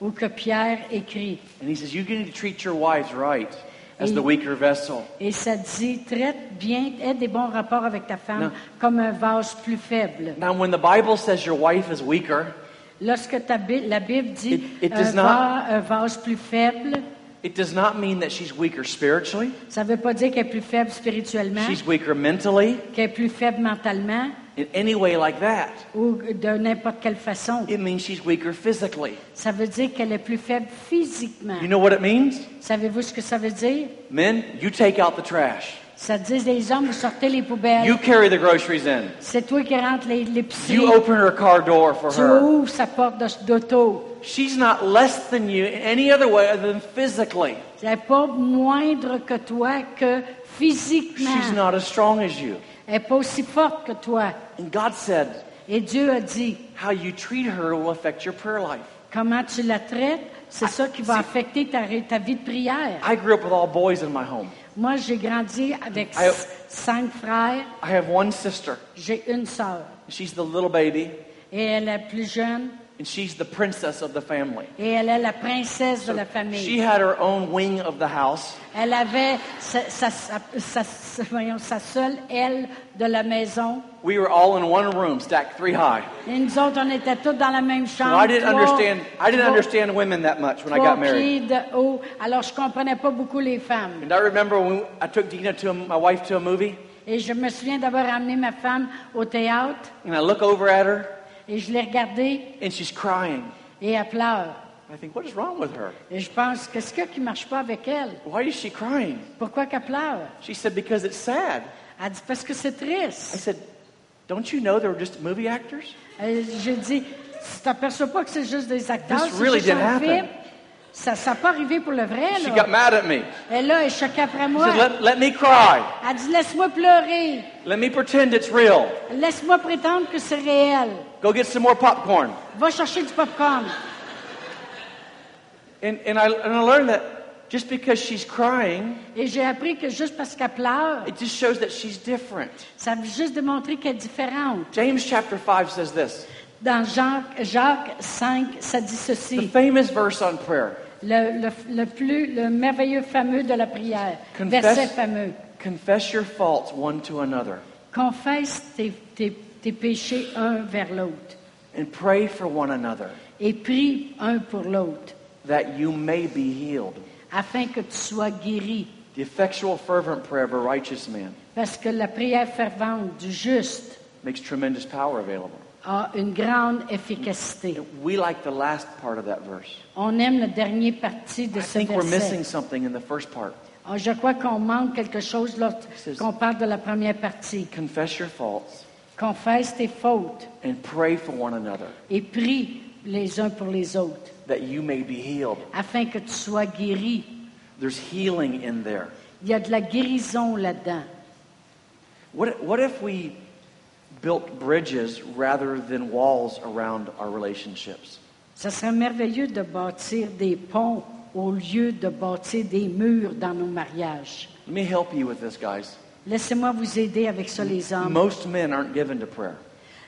où que Pierre écrit and he says, You need to treat your wives right as Et- the weaker vessel. et ça dit traite bien, aie des bons rapports avec ta femme Non. comme un vase plus faible. Now, when the Bible says your wife is weaker, Lorsque la Bible dit It- it un, va- un vase plus faible, it does not mean that she's weaker spiritually, ça ne veut pas dire qu'elle est plus faible spirituellement, she's weaker mentally, qu'elle est plus faible mentalement in any way like that. ou de n'importe quelle façon. It means she's weaker physically. Ça veut dire qu'elle est plus faible physiquement. You know what it means? Savez-vous ce que ça veut dire? Men, you take out the trash. Ça dit les hommes, vous sortez les poubelles. You carry the groceries in. C'est toi qui rentres les- l'épicerie. You open her car door for Tu her. ouvres sa porte d'auto. She's not less than you in any other way other than physically. Elle n'est pas moindre que toi que physiquement. She's not as strong as you. Elle n'est pas aussi forte que toi. And God said, Et Dieu a dit, how you treat her will affect your prayer life. comment tu la traites, c'est ça qui va c'est- affecter ta, ta vie de prière. I grew up with all boys in my home. Moi, j'ai grandi avec I- cinq frères. I have one sister. J'ai une sœur. She's the little baby, Et elle est plus jeune. And she's the princess of the family. Et elle est la princesse de la famille. She had her own wing of the house, Elle avait sa, sa- sa- sa- sa- seule aile de la maison. We were all in one room, stacked three high. Et nous autres, on était tous dans la même So chambre. I didn't trois- understand. I didn't understand women that much when I got married. de haut. Alors, je comprenais pas beaucoup les femmes. And I remember when I took Dina to a, my wife to a movie, Et je me souviens d'avoir amené ma femme au théâtre and I look over at her, et je l'ai regardée and she's crying. et elle pleure. I think, what is wrong with her? Et je pense, qu'est-ce qu'il y a qui marche pas avec elle? Why is she crying? Pourquoi qu'elle pleure? She said, because it's sad. Elle dit, parce que c'est I triste. said, don't you know they were just movie actors? J'ai dit, tu t'aperçois pas que c'est juste des acteurs, This c'est really juste un didn't happen. film? Ça n'a pas arrivé pour le vrai, She là. got mad at me. Et là, elle choquée après She moi. said, let, let me cry. Elle dit, laisse-moi pleurer. Let me pretend it's real. Laisse-moi prétendre que c'est réel. Go get some more popcorn. Va chercher du popcorn. And, and, I, and I learned that just because she's crying, Et j'ai appris que juste parce qu'elle pleure, it just shows that she's different. ça veut juste démontrer qu'elle est différente. James chapter 5 says this Dans Jacques, Jacques 5, ça dit the ceci. famous verse on prayer Le, le, le plus, le merveilleux fameux de la prière. Confesse- Verset fameux. Confess your faults one to another Confesse tes, tes, tes péchés un vers l'autre. and pray for one another Et prie un pour l'autre. that you may be healed. Afin que tu sois guéri. The effectual, fervent prayer of a righteous man Parce que la prière fervente du juste makes tremendous power available. a une grande efficacité. We like the last part of that verse. On aime la dernière partie de I ce think we're verset. missing something in the first part. Je crois qu'on manque quelque chose lorsqu'on parle de la première partie. Confess your faults Confesse tes fautes and pray for one another et prie les uns pour les autres, that you may be healed. afin que tu sois guéri. There's healing in there. Il y a de la guérison là-dedans. What, what if we built bridges rather than walls around our relationships? Ça serait merveilleux de bâtir des ponts au lieu de bâtir des murs dans nos mariages. Let me help you with this, guys. Laissez-moi vous aider avec ça, les hommes. Most men aren't given to prayer.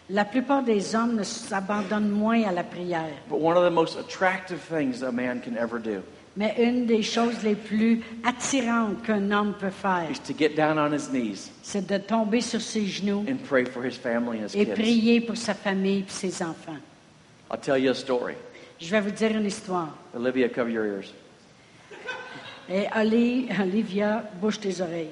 La plupart des hommes ne s'abandonnent moins à la prière. But one of the most attractive things a man can ever do Mais une des choses les plus attirantes qu'un homme peut faire, is to get down on his knees c'est de tomber sur ses genoux and pray for his family and his et kids. prier pour sa famille et ses enfants. I'll tell you a story. Je vais vous dire une histoire. Olivia, cover your ears. Et Oli- Olivia, bouge tes oreilles.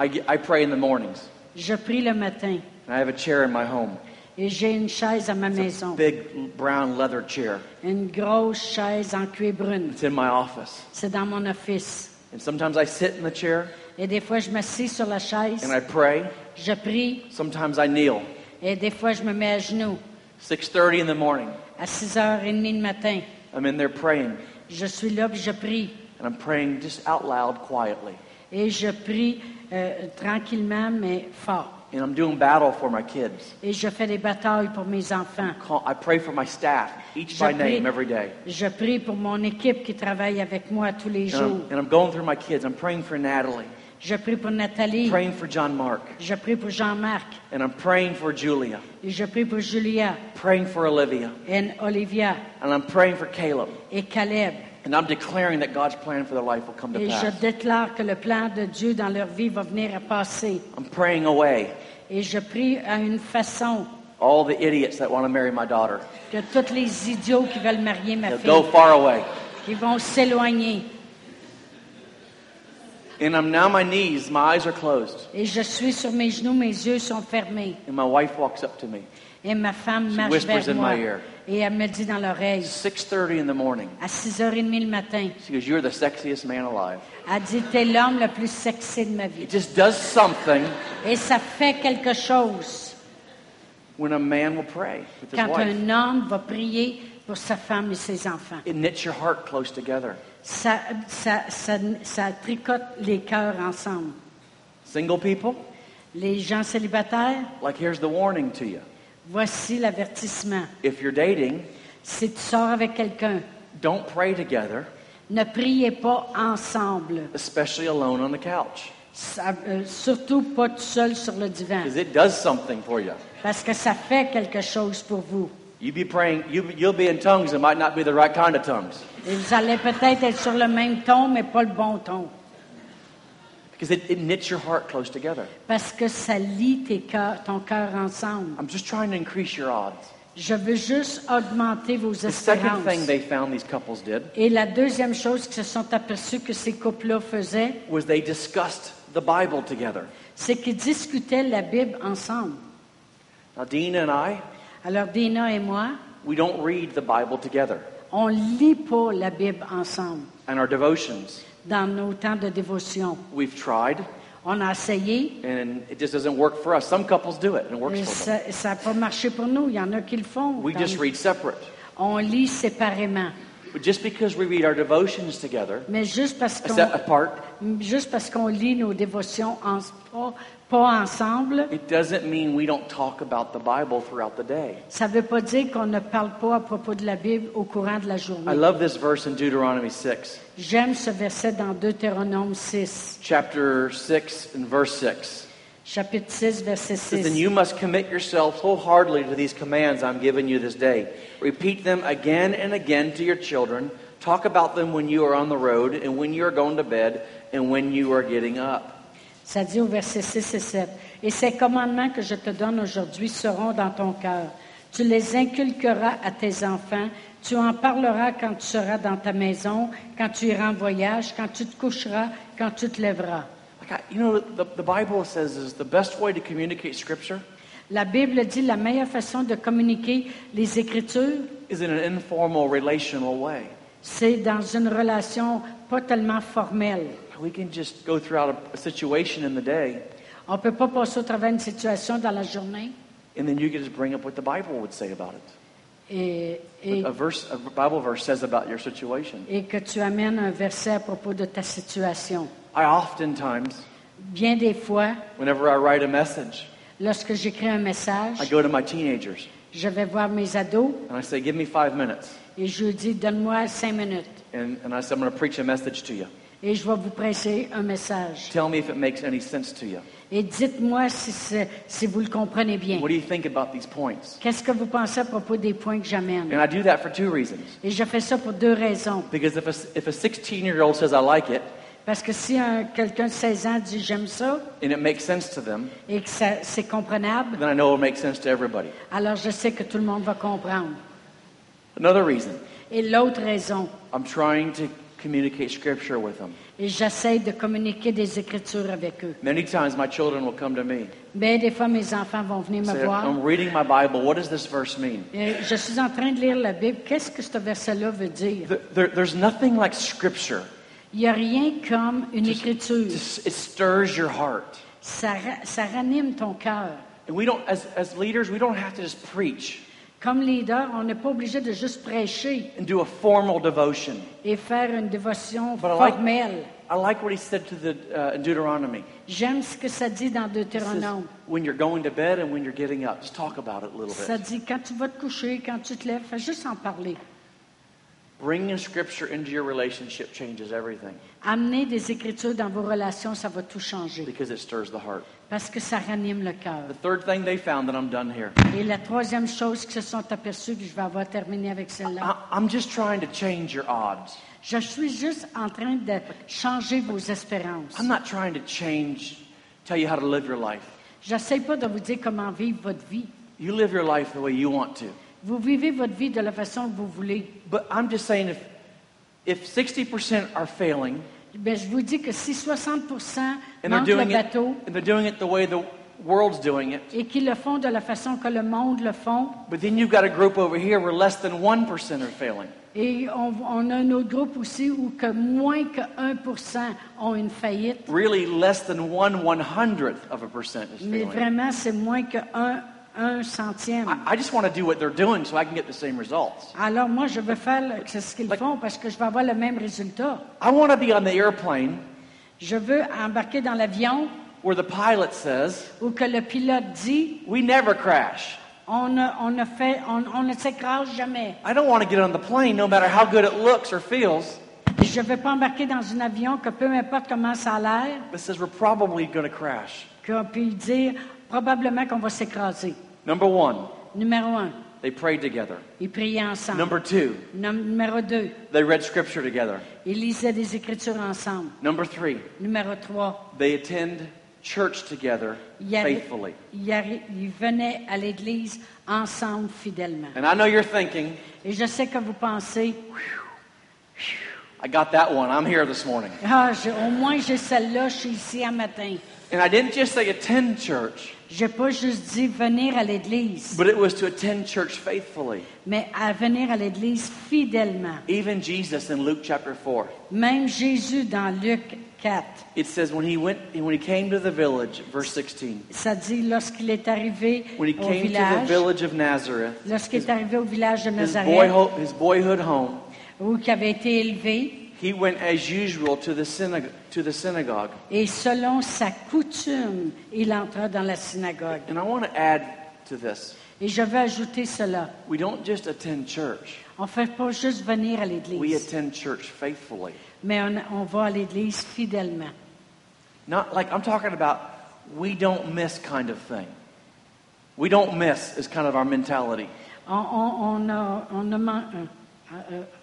I, I pray in the mornings. Je prie le matin And I have a chair in my home. et j'ai une chaise à ma It's a big brown leather chair. une grosse chaise en cuir brune. It's in my office. C'est dans mon office. And sometimes I sit in the chair Et des fois, je m'assieds sur la chaise, and I pray. je prie, Sometimes I kneel. et des fois, je me mets à genoux. 6:30 in the morning. À 6h30 le matin, I'm in there praying. je suis là, puis je prie. And I'm praying just out loud quietly. Et je prie euh, tranquillement, mais fort. And I'm doing battle for my kids. Et je fais des batailles pour mes enfants. Call- I pray for my staff, each Je by prie, name every day. je prie pour mon équipe qui travaille avec moi tous les And jours. I'm, and I'm going through my kids. I'm praying for Natalie, Je prie pour Nathalie. praying for John Mark, Je prie pour Jean-Marc. and I'm praying for Julia, Et je prie pour Julia praying for Olivia, et Olivia and I'm praying for Caleb. et Caleb. And I'm declaring that God's plan for their life will come to Et je pass. déclare que le plan de Dieu dans leur vie va venir à passer. I'm praying away Et je prie à une façon all the idiots that want to marry my daughter. que tous les idiots qui veulent marier ma They'll fille, go far away. qui vont s'éloigner. And I'm now on my knees, my eyes are closed, Et je suis sur mes genoux, mes yeux sont fermés. and my wife walks up to me. Et ma femme She marche whispers vers in moi. my ear. Et elle me dit dans l'oreille, 6:30 in the morning. à 6h30 le matin, She goes, "You're the sexiest man alive." elle dit, t'es l'homme le plus sexy de ma vie. It just does something Et ça fait quelque chose when a man will pray with his quand wife. un homme va prier pour sa femme et ses enfants. It knits your heart close together. Ça, ça, ça, ça tricote les cœurs ensemble. Single people, Les gens célibataires, like here's the warning to you. Voici l'avertissement. If you're dating, Si tu sors avec quelqu'un, don't pray together, ne priez pas ensemble. especially alone on the couch, Ça- euh, surtout pas tout seul sur le divan. because it does something for you. Parce que ça fait quelque chose pour vous. You be praying, you, you'll be in tongues, it might not be the right kind of tongues, Et vous allez peut-être être sur le même ton, mais pas le bon ton. Because it, it knits your heart close together. Parce que ça lie tes cœurs, ton cœur ensemble. I'm just trying to increase your odds. Je veux juste augmenter vos The second espérances. thing they found these couples did Et la deuxième chose qu'ils se sont aperçus que ces couples-là faisaient, was they discussed the Bible together. c'est qu'ils discutaient la Bible ensemble. Now, Dina and I, Alors, Dina et moi, we don't read the Bible together. on lit pas la Bible ensemble And our devotions, dans nos temps de dévotion. we've tried, On a essayé, and it just doesn't work for us. Some couples do it, and it works mais for them. ça n'a pas marché pour nous. Il y en a qui le font. We just read separate. On lit séparément. But just because we read our devotions together, Mais juste parce qu'on apart, juste parce qu'on lit nos dévotions en, pas, pas ensemble, it doesn't mean we don't talk about the Bible throughout the day. ça veut pas dire qu'on ne parle pas à propos de la Bible au courant de la journée. I love this verse in Deuteronomy 6, J'aime ce verset dans Deutéronome 6, chapter 6 and verse 6. chapitre 6, verset It says, Then you must commit yourself wholeheartedly to these commands I'm giving you this day. Repeat them again and again to your children. Talk about them when you are on the road, and when you are going to bed, and when you are getting up. Ça dit au verset 6 et 7. Et ces commandements que je te donne aujourd'hui seront dans ton cœur. Tu les inculqueras à tes enfants. Tu en parleras quand tu seras dans ta maison, quand tu iras en voyage, quand tu te coucheras, quand tu te lèveras. Like I, you know, the, the Bible says is the best way to communicate Scripture La Bible dit la meilleure façon de communiquer les Écritures, is in an informal, relational way. c'est dans une relation pas tellement formelle. We can just go throughout a, a situation in the day, On peut pas passer au travers d'une situation dans la journée and then you can just bring up what the Bible would say about it. et, et- A verse, a Bible verse says about your situation. et que tu amènes un verset à propos de ta situation. I oftentimes, Bien des fois, whenever I write a message, lorsque j'écris un message, I go to my teenagers je vais voir mes ados and I say, "Give me five minutes," et je leur dis, donne-moi cinq minutes and, and I say, "I'm going to preach a message to you. Et je vais vous prêcher un message. Tell me if it makes any sense to you. Et dites-moi si, c'est- si vous le comprenez bien. What do you think about these points?" Qu'est-ce que vous pensez à propos des points que j'amène? And I do that for two reasons. Et je fais ça pour deux raisons. Because if a, if a 16-year-old says I like it Parce que si un- quelqu'un de 16 ans dit j'aime ça and it makes sense to them, et que ça- c'est comprenable, then I know it'll make sense to everybody. alors je sais que tout le monde va comprendre. Another reason, Et l'autre raison, I'm trying to communicate Scripture with them. Et j'essaie de communiquer des Écritures avec eux. Many times my children will come to me. Mais des fois, mes enfants vont venir me Say, voir. I'm reading my Bible. What does this verse mean? Et je suis en train de lire la Bible. Qu'est-ce que ce verset-là veut dire? There- there- there's nothing like Scripture. Il n'y a rien comme une écriture. Just- It stirs your heart. Ça, ça ranime ton cœur. And we don't, as, as leaders, we don't have to just preach Comme leader, on n'est pas obligé de juste prêcher and do a formal devotion. et faire une dévotion But I like- formelle. I like what he said to the uh, Deuteronomy. J'aime ce que ça dit dans Deutéronome. when you're going to bed and when you're getting up, just talk about it a little Ça bit. dit quand tu vas te coucher, quand tu te lèves, fais juste en parler. Bringing Scripture into your relationship changes everything Amener des Écritures dans vos relations, ça va tout changer because it stirs the heart. Parce que ça ranime le cœur. The third thing they found, that I'm done here. Et la troisième chose qu'ils se sont aperçus, puis je vais avoir terminé avec celle-là. I, I'm just trying to change your odds. Je suis juste en train de changer vos espérances. I'm not trying to change, tell you how to live your life. J'essaie pas de vous dire comment vivre votre vie. You live your life the way you want to. Vous vivez votre vie de la façon que vous voulez. But I'm just saying if if 60% are failing Ben, je vous dis que si 60 and they're doing it and they're doing it the way the world's doing it, et qu'ils le font de la façon que le monde le font, but then you've got a group over here where less than 1% are failing. et on, on a un autre groupe aussi où que moins que 1 ont une faillite, Really less than one one hundredth of a percent is mais failing. vraiment c'est moins que 1, un centième. I, I just want to do what they're doing so I can get the same results. Alors moi, je veux faire le- c'est ce qu'ils font parce que je vais avoir le même résultat. I want to be on the airplane Je veux embarquer dans l'avion where the pilot says, où que le pilote dit "We never crash." on ne, on ne fait, on, on ne s'écrase jamais. I don't want to get on the plane no matter how good it looks or feels. Je ne veux pas embarquer dans un avion que peu importe comment ça a l'air, That says we're probably going to crash. qu'on peut dire probablement qu'on va s'écraser. Number one, Numéro un, they prayed together. ils priaient ensemble. Number two, Num- numéro deux, they read scripture together. ils lisaient des Écritures ensemble. Number three, Numéro trois, they attend church together ils, faithfully. venaient à l'Église ensemble fidèlement. And I know you're thinking, Et je sais que vous pensez, I got that one. I'm here this morning. ah, j'ai- au moins j'ai celle-là, je suis ici un matin. And I didn't just say attend church, Je n'ai pas juste dit venir à l'Église, but it was to attend church faithfully. mais à venir à l'Église fidèlement. Even Jesus in Luke chapter 4. Même Jésus dans Luc 4, It says when he went when he came to the village, verse 16. ça dit lorsqu'il est arrivé When he au came to the village, village of Nazareth, lorsqu'il est arrivé au village de his, Nazareth, boyhood, his boyhood home, où il avait été élevé, he went as usual to the synagogue, to the synagogue. et selon sa coutume, il entra dans la synagogue. And I want to add to this. Et je veux ajouter cela. We don't just attend church. On ne fait pas juste venir à l'église. We attend church faithfully. mais on, on va à l'Église fidèlement. Not like I'm talking about we don't miss kind of thing. We don't miss is kind of our mentality. On, on, on a, on a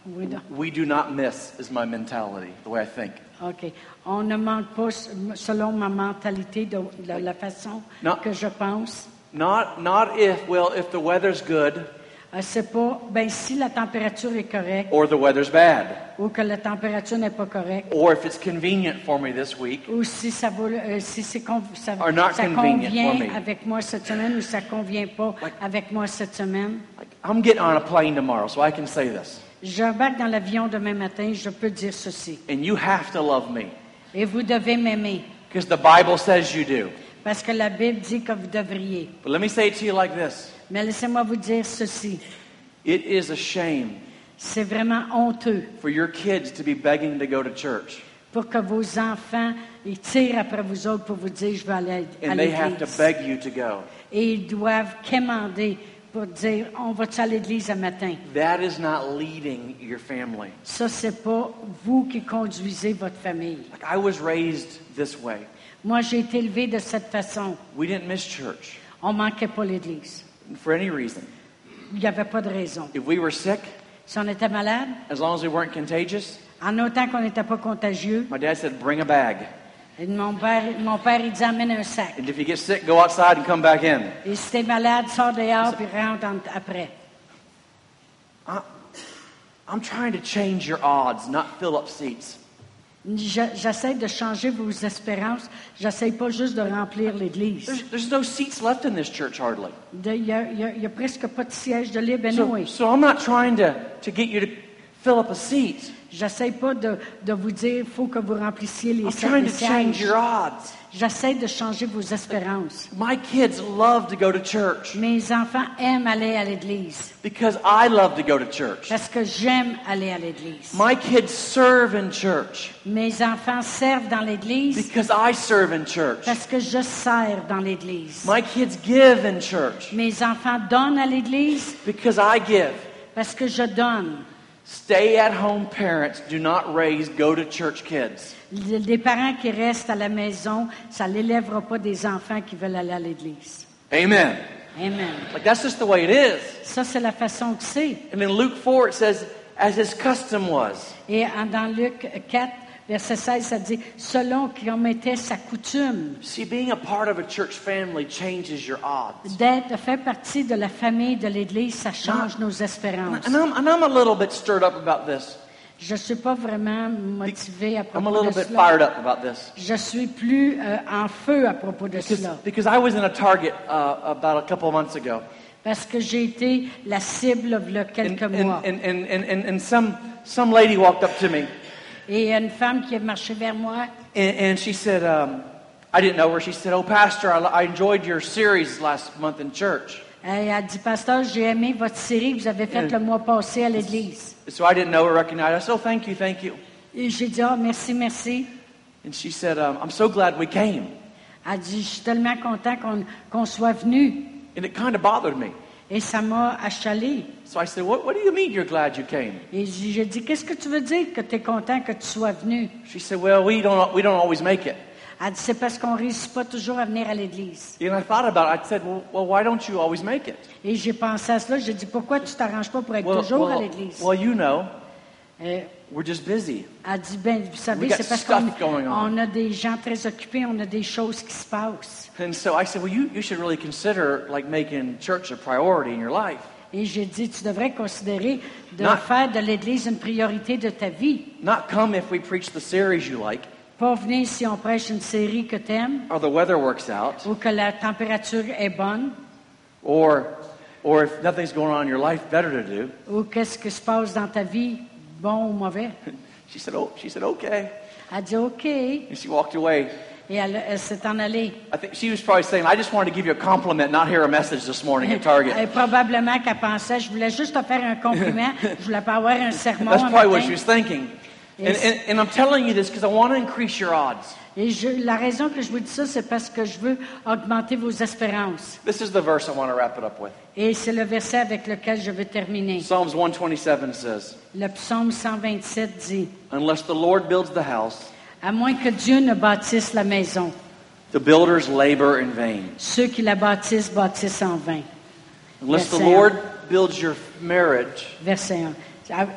oui, non. We do not miss is my mentality, the way I think. OK. On ne manque pas, selon ma mentalité, de, de la façon Non. que je pense. Not not if well if the weather's good Euh, C'est pas, ben si la température est correcte or the weather's bad ou que la température n'est pas correcte or if it's convenient for me this week. ou si ça, vaut, euh, si c'est ça, not ça convenient convient for me. avec moi cette semaine ou ça convient pas avec moi cette semaine. I'm getting on a plane tomorrow, so I can say this. J'embarque dans l'avion demain matin, je peux dire ceci. And you have to love me Et vous devez m'aimer because the Bible says you do. parce que la Bible dit que vous devriez. But let me say it to you like this. Mais laissez-moi vous dire ceci. It is a shame C'est vraiment honteux for your kids to be begging to go to church pour que vos enfants ils tirent après vous autres pour vous dire je vais aller à and they have to l'église. beg you to go. Et ils doivent quémander pour dire on va-tu à l'église un matin. That is not leading your family. Ça, c'est pas vous qui conduisez votre famille. Like I was raised this way. Moi, j'ai été élevé de cette façon. We didn't miss church On manquait pas l'église. for any reason. Il n'y avait pas de raison. If we were sick, Si on était malade, as long as we weren't contagious, en autant qu'on n'était pas contagieux, my dad said, bring a bag. Et mon père, mon père, il dit amène un sac. And if you get sick, go outside and come back in. Et si t'es malade, sors dehors puis rentre en- après. I'm trying to change your odds, not fill up seats. Je- J'essaie de changer vos espérances. J'essaie pas juste de remplir l'Église. There's, there's no seats left in this church hardly. Il y, y y a presque pas de siège de libre. So, anyway. so I'm not trying to, to get you to fill up a seat. J'essaie pas de, de vous dire faut que vous remplissiez les, les sièges. J'essaie de changer vos espérances. My kids love to go to church Mes enfants aiment aller à l'Église because I love to go to church. parce que j'aime aller à l'Église. My kids serve in church Mes enfants servent dans l'Église because I serve in church. parce que je sers dans l'Église. My kids give in church Mes enfants donnent à l'Église because I give. parce que je donne. Stay at home parents do not raise go to church kids. Des parents qui restent à la maison, ça n'élèvera pas des enfants qui veulent aller à l'Église. Amen. Amen. Like that's just the way it is. Ça, c'est la façon que c'est. And in Luke 4 it says, as his custom was. Et dans Luc 4, verset 16, ça dit, selon comme était sa coutume, See, being a part of a church family changes your odds. d'être, de faire partie de la famille de l'Église, ça change nos espérances. And I'm, and I'm a little bit stirred up about this. Je ne suis pas vraiment motivée à I'm a propos little de bit cela. fired up about this. Je suis plus euh, en feu à propos de Because, cela. because I was in a Target uh, about a couple of months ago. Parce que j'ai été la cible il y a And, quelques and, mois. and, and, and, and, and some, some lady walked up to me Et une femme qui est marchée vers moi, and, and she said, um, I didn't know her. She said, Oh, Pastor, I, I enjoyed your series last month in church. elle a dit, Pasteur, j'ai aimé votre série que vous avez faite le mois passé à l'Église. So I didn't know her, recognize her. I said, Oh, thank you, thank you. Et j'ai dit, ah, merci, merci. And she said, um, I'm so glad we came. Elle dit, je suis tellement content qu'on qu'on soit venu. And it kind of bothered me. Et ça m'a achalé. So I said, what, what do you mean you're glad you came? Et j'ai dit, qu'est-ce que tu veux dire que tu es content que tu sois venu? She said, Well, we don't, we don't always make it. Elle dit, c'est parce qu'on réussit pas toujours à venir à l'Église. And I thought about it. I said, Well, well why don't you always make it? Et j'ai pensé à cela. J'ai dit, pourquoi tu t'arranges pas pour être Well, toujours à well, l'Église? well, you know, Euh, we're just busy. elle dit, ben, vous savez, got c'est parce stuff qu'on going on. on a des gens très occupés, on a des choses qui se passent. And so I said, Well, you, you should really consider like making church a priority in your life. Et j'ai dit, tu devrais considérer de Non. faire de l'Église une priorité de ta vie. Not come if we preach the series you like Pas venir si on prêche une série que t'aimes or the weather works out ou que la température est bonne or, or if nothing's going on in your life, better to do. ou qu'est-ce qui se passe dans ta vie, bon ou mauvais. She said, Oh, she said, Okay. Elle dit OK et And she walked away. Elle, elle s'est en allée. I think she was probably saying, I just wanted to give you a compliment, not hear a message this morning at Et Target. probablement qu'elle pensait, je voulais juste te faire un compliment, je voulais pas avoir un sermon. That's un probably what matin. she was thinking. And, Yes. and, and I'm telling you this because I want to increase your odds. Et je- la raison que je vous dis ça, c'est parce que je veux augmenter vos espérances. This is the verse I want to wrap it up with. Et c'est le verset avec lequel je veux terminer. Psalms 127 says, Le psaume 127 dit, Unless the Lord builds the house, À moins que Dieu ne bâtisse la maison, the builders labor in vain. ceux qui la bâtissent bâtissent en vain. Unless the Lord builds your marriage, Verset 1.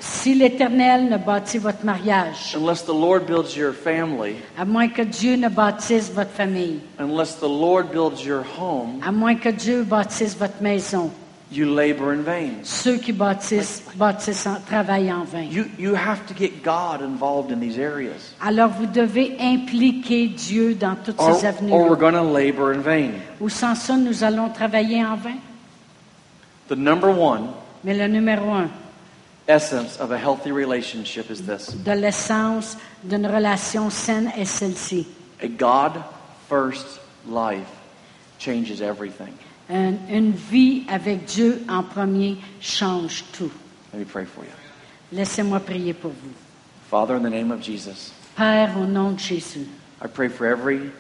Si l'Éternel ne bâtit votre mariage, unless the Lord builds your family, à moins que Dieu ne bâtisse votre famille, unless the Lord builds your home, à moins que Dieu bâtisse votre maison, you labor in vain. ceux qui bâtissent, bâtissent en, travaillent en vain. You, you have to get God involved in these areas, Alors vous devez impliquer Dieu dans toutes or, ces avenues. or we're going to labor in vain. Ou sans ça, nous allons travailler en vain? The number one Mais le numéro un essence of a healthy relationship is this de l'essence d'une relation saine est celle-ci. a God first life changes everything. Une, une vie avec Dieu en premier change tout. Let me pray for you. Laissez-moi prier pour vous. Father, in the name of Jesus, Père, au nom de Jésus, I pray for every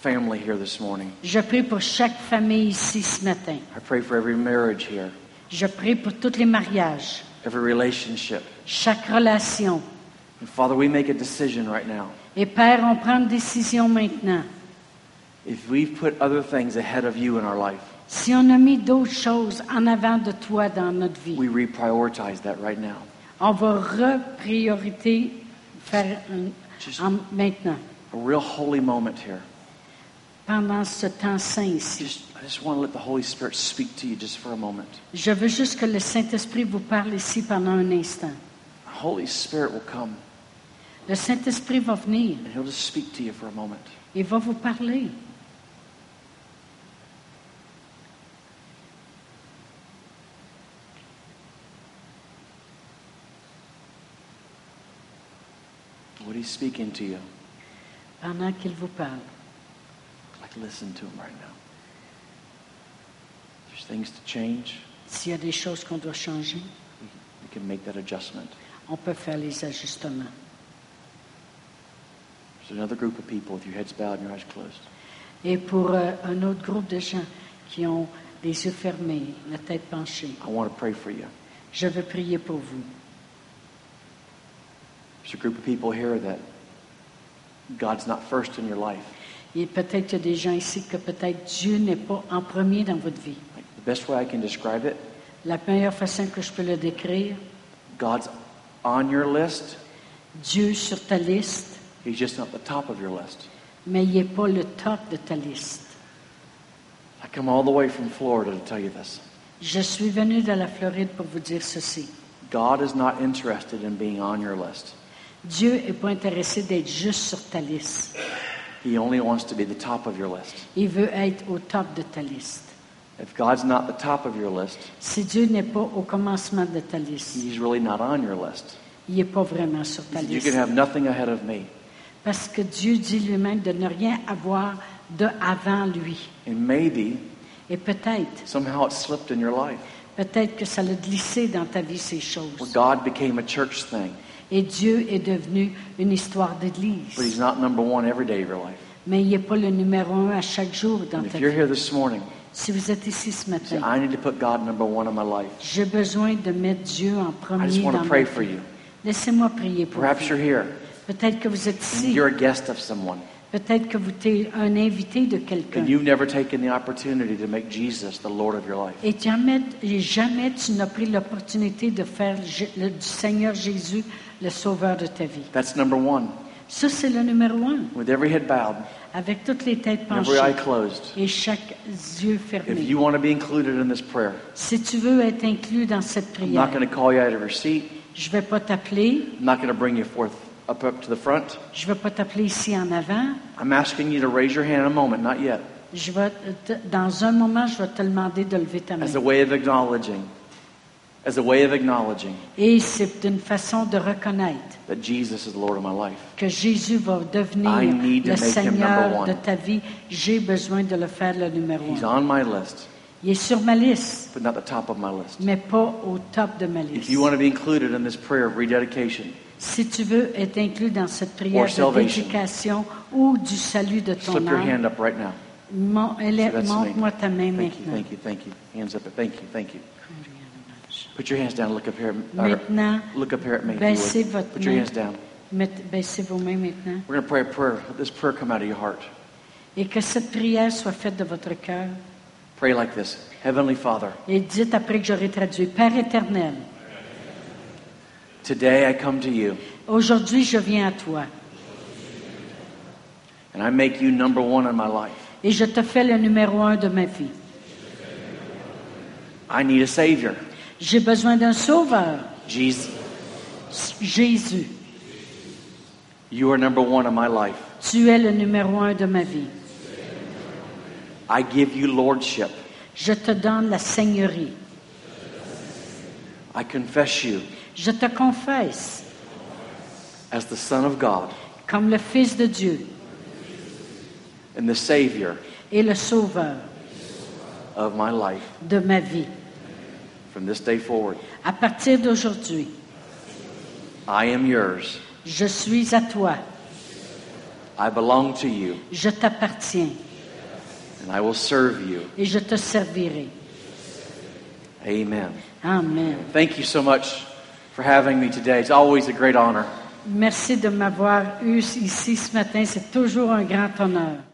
family here this morning. je prie pour chaque famille ici ce matin. I pray for every marriage here, Je prie pour tous les mariages, every relationship. chaque relation. And Father, we make a decision right now. Et Père, on prend une décision maintenant. If we've put other things ahead of you in our life, Si on a mis d'autres choses en avant de toi dans notre vie, we reprioritize that right now. on va repriorité faire un- Just- en- maintenant. A real holy moment here. pendant ce temps saint ici. Just, I just want to let the Holy Spirit speak to you just for a moment. Je veux juste que le Saint-Esprit vous parle ici pendant un instant. The Holy Spirit will come Le Saint-Esprit va venir and He'll just speak to you for a moment. et va vous parler. What He's speaking to you, pendant qu'il vous parle. like listen to Him right now. There's things to change. S'il y a des choses qu'on doit changer, We we can make that adjustment. on peut faire les ajustements. There's another group of people with your heads bowed and your eyes closed. Et pour euh, un autre groupe de gens qui ont les yeux fermés, la tête penchée, I want to pray for you. je veux prier pour vous. There's a group of people here that God's not first in your life. Et peut-être qu'il y a des gens ici que peut-être Dieu n'est pas en premier dans votre vie. Like, the best way I can describe it, La meilleure façon que je peux le décrire, God's on your list. Dieu sur ta liste, He's just not the top of your list. mais il n'est pas le top de ta liste. I come all the way from Florida to tell you this. Je suis venu de la Floride pour vous dire ceci. God is not interested in being on your list. Dieu n'est pas intéressé d'être juste sur ta liste. He only wants to be the top of your list. Il veut être au top de ta liste. If God's not the top of your list, Si Dieu n'est pas au commencement de ta liste, He's really not on your list. il n'est pas vraiment sur ta said, You liste. can have nothing ahead of me. Parce que Dieu dit lui-même de ne rien avoir de avant lui. And maybe Et peut-être, somehow it slipped in your life peut-être que ça l'a glissé dans ta vie ces where choses. God became a church thing, Et Dieu est devenu une histoire but He's d'église. not number one every day of your life. Mais il n'est pas le numéro un à chaque jour dans And ta if you're vie. here this morning, Si vous êtes ici ce say, matin, I need to put God number one in my life. j'ai besoin de mettre Dieu en I premier just dans want ma to pray vie. for you. Laissez-moi prier pour Perhaps vous. you're here Peut-être que vous êtes and ici. you're a guest of someone, Peut-être que vous êtes un invité de quelqu'un. and you've never taken the opportunity to make Jesus the Lord of your life. Et jamais, et jamais tu n'as pris l'opportunité de faire J- le- du Seigneur Jésus le sauveur de ta vie. That's number one. Ça, c'est le numéro un. With every head bowed, Avec toutes les têtes and every eye penchées closed, et chaque yeux if fermé. you want to be included in this prayer, Si tu veux être inclus dans cette I'm prière, not going to call you out of your seat. je ne vais pas t'appeler. I'm not going to bring you forth up up to the front. Je ne vais pas t'appeler ici en avant. I'm asking you to raise your hand in a moment, not yet, Je vais te- dans un moment, je vais te demander de lever ta main. as a way of acknowledging, as a way of acknowledging Et c'est une façon de reconnaître that Jesus is the Lord of my life. que Jésus va devenir I need to le make him Seigneur number one. de ta vie. J'ai besoin de le faire le numéro He's un. on my list, Il est sur ma liste, but not the top of my list. mais pas au top de ma If liste. you want to be included in this prayer of rededication, Si tu veux être inclus dans cette prière de dédication ou du salut de ton slip your âme, hand up right montre-moi ta main Thank you, maintenant. thank you, thank you. Hands up. Thank you, thank you. Put your hands down. Look up here. Maintenant, look up here at me. baissez votre Put your hands down. Baissez vos mains maintenant. We're going to pray a prayer. Let this prayer come out of your heart. Et que cette prière soit faite de votre cœur. Pray like this Heavenly Father, Et dites après que j'aurai traduit, Père éternel, today I come to you aujourd'hui je viens à toi and I make you number one in my life. et je te fais le numéro un de ma vie. I need a Savior. J'ai besoin d'un sauveur, Jesus, Jésus. you are number one in my life. Tu es le numéro un de ma vie. I give you lordship. Je te donne la seigneurie. I confess you Je te confesse as the Son of God comme le Fils de Dieu and the Savior et le sauveur of my life de ma vie. from this day forward. À partir d'aujourd'hui, I am yours. je suis à toi. I belong to you Je t'appartiens and I will serve you. et je te servirai. Amen. Amen. Thank you so much for having me today. It's always a great honor. Merci de m'avoir eu ici ce matin. C'est toujours un grand honneur.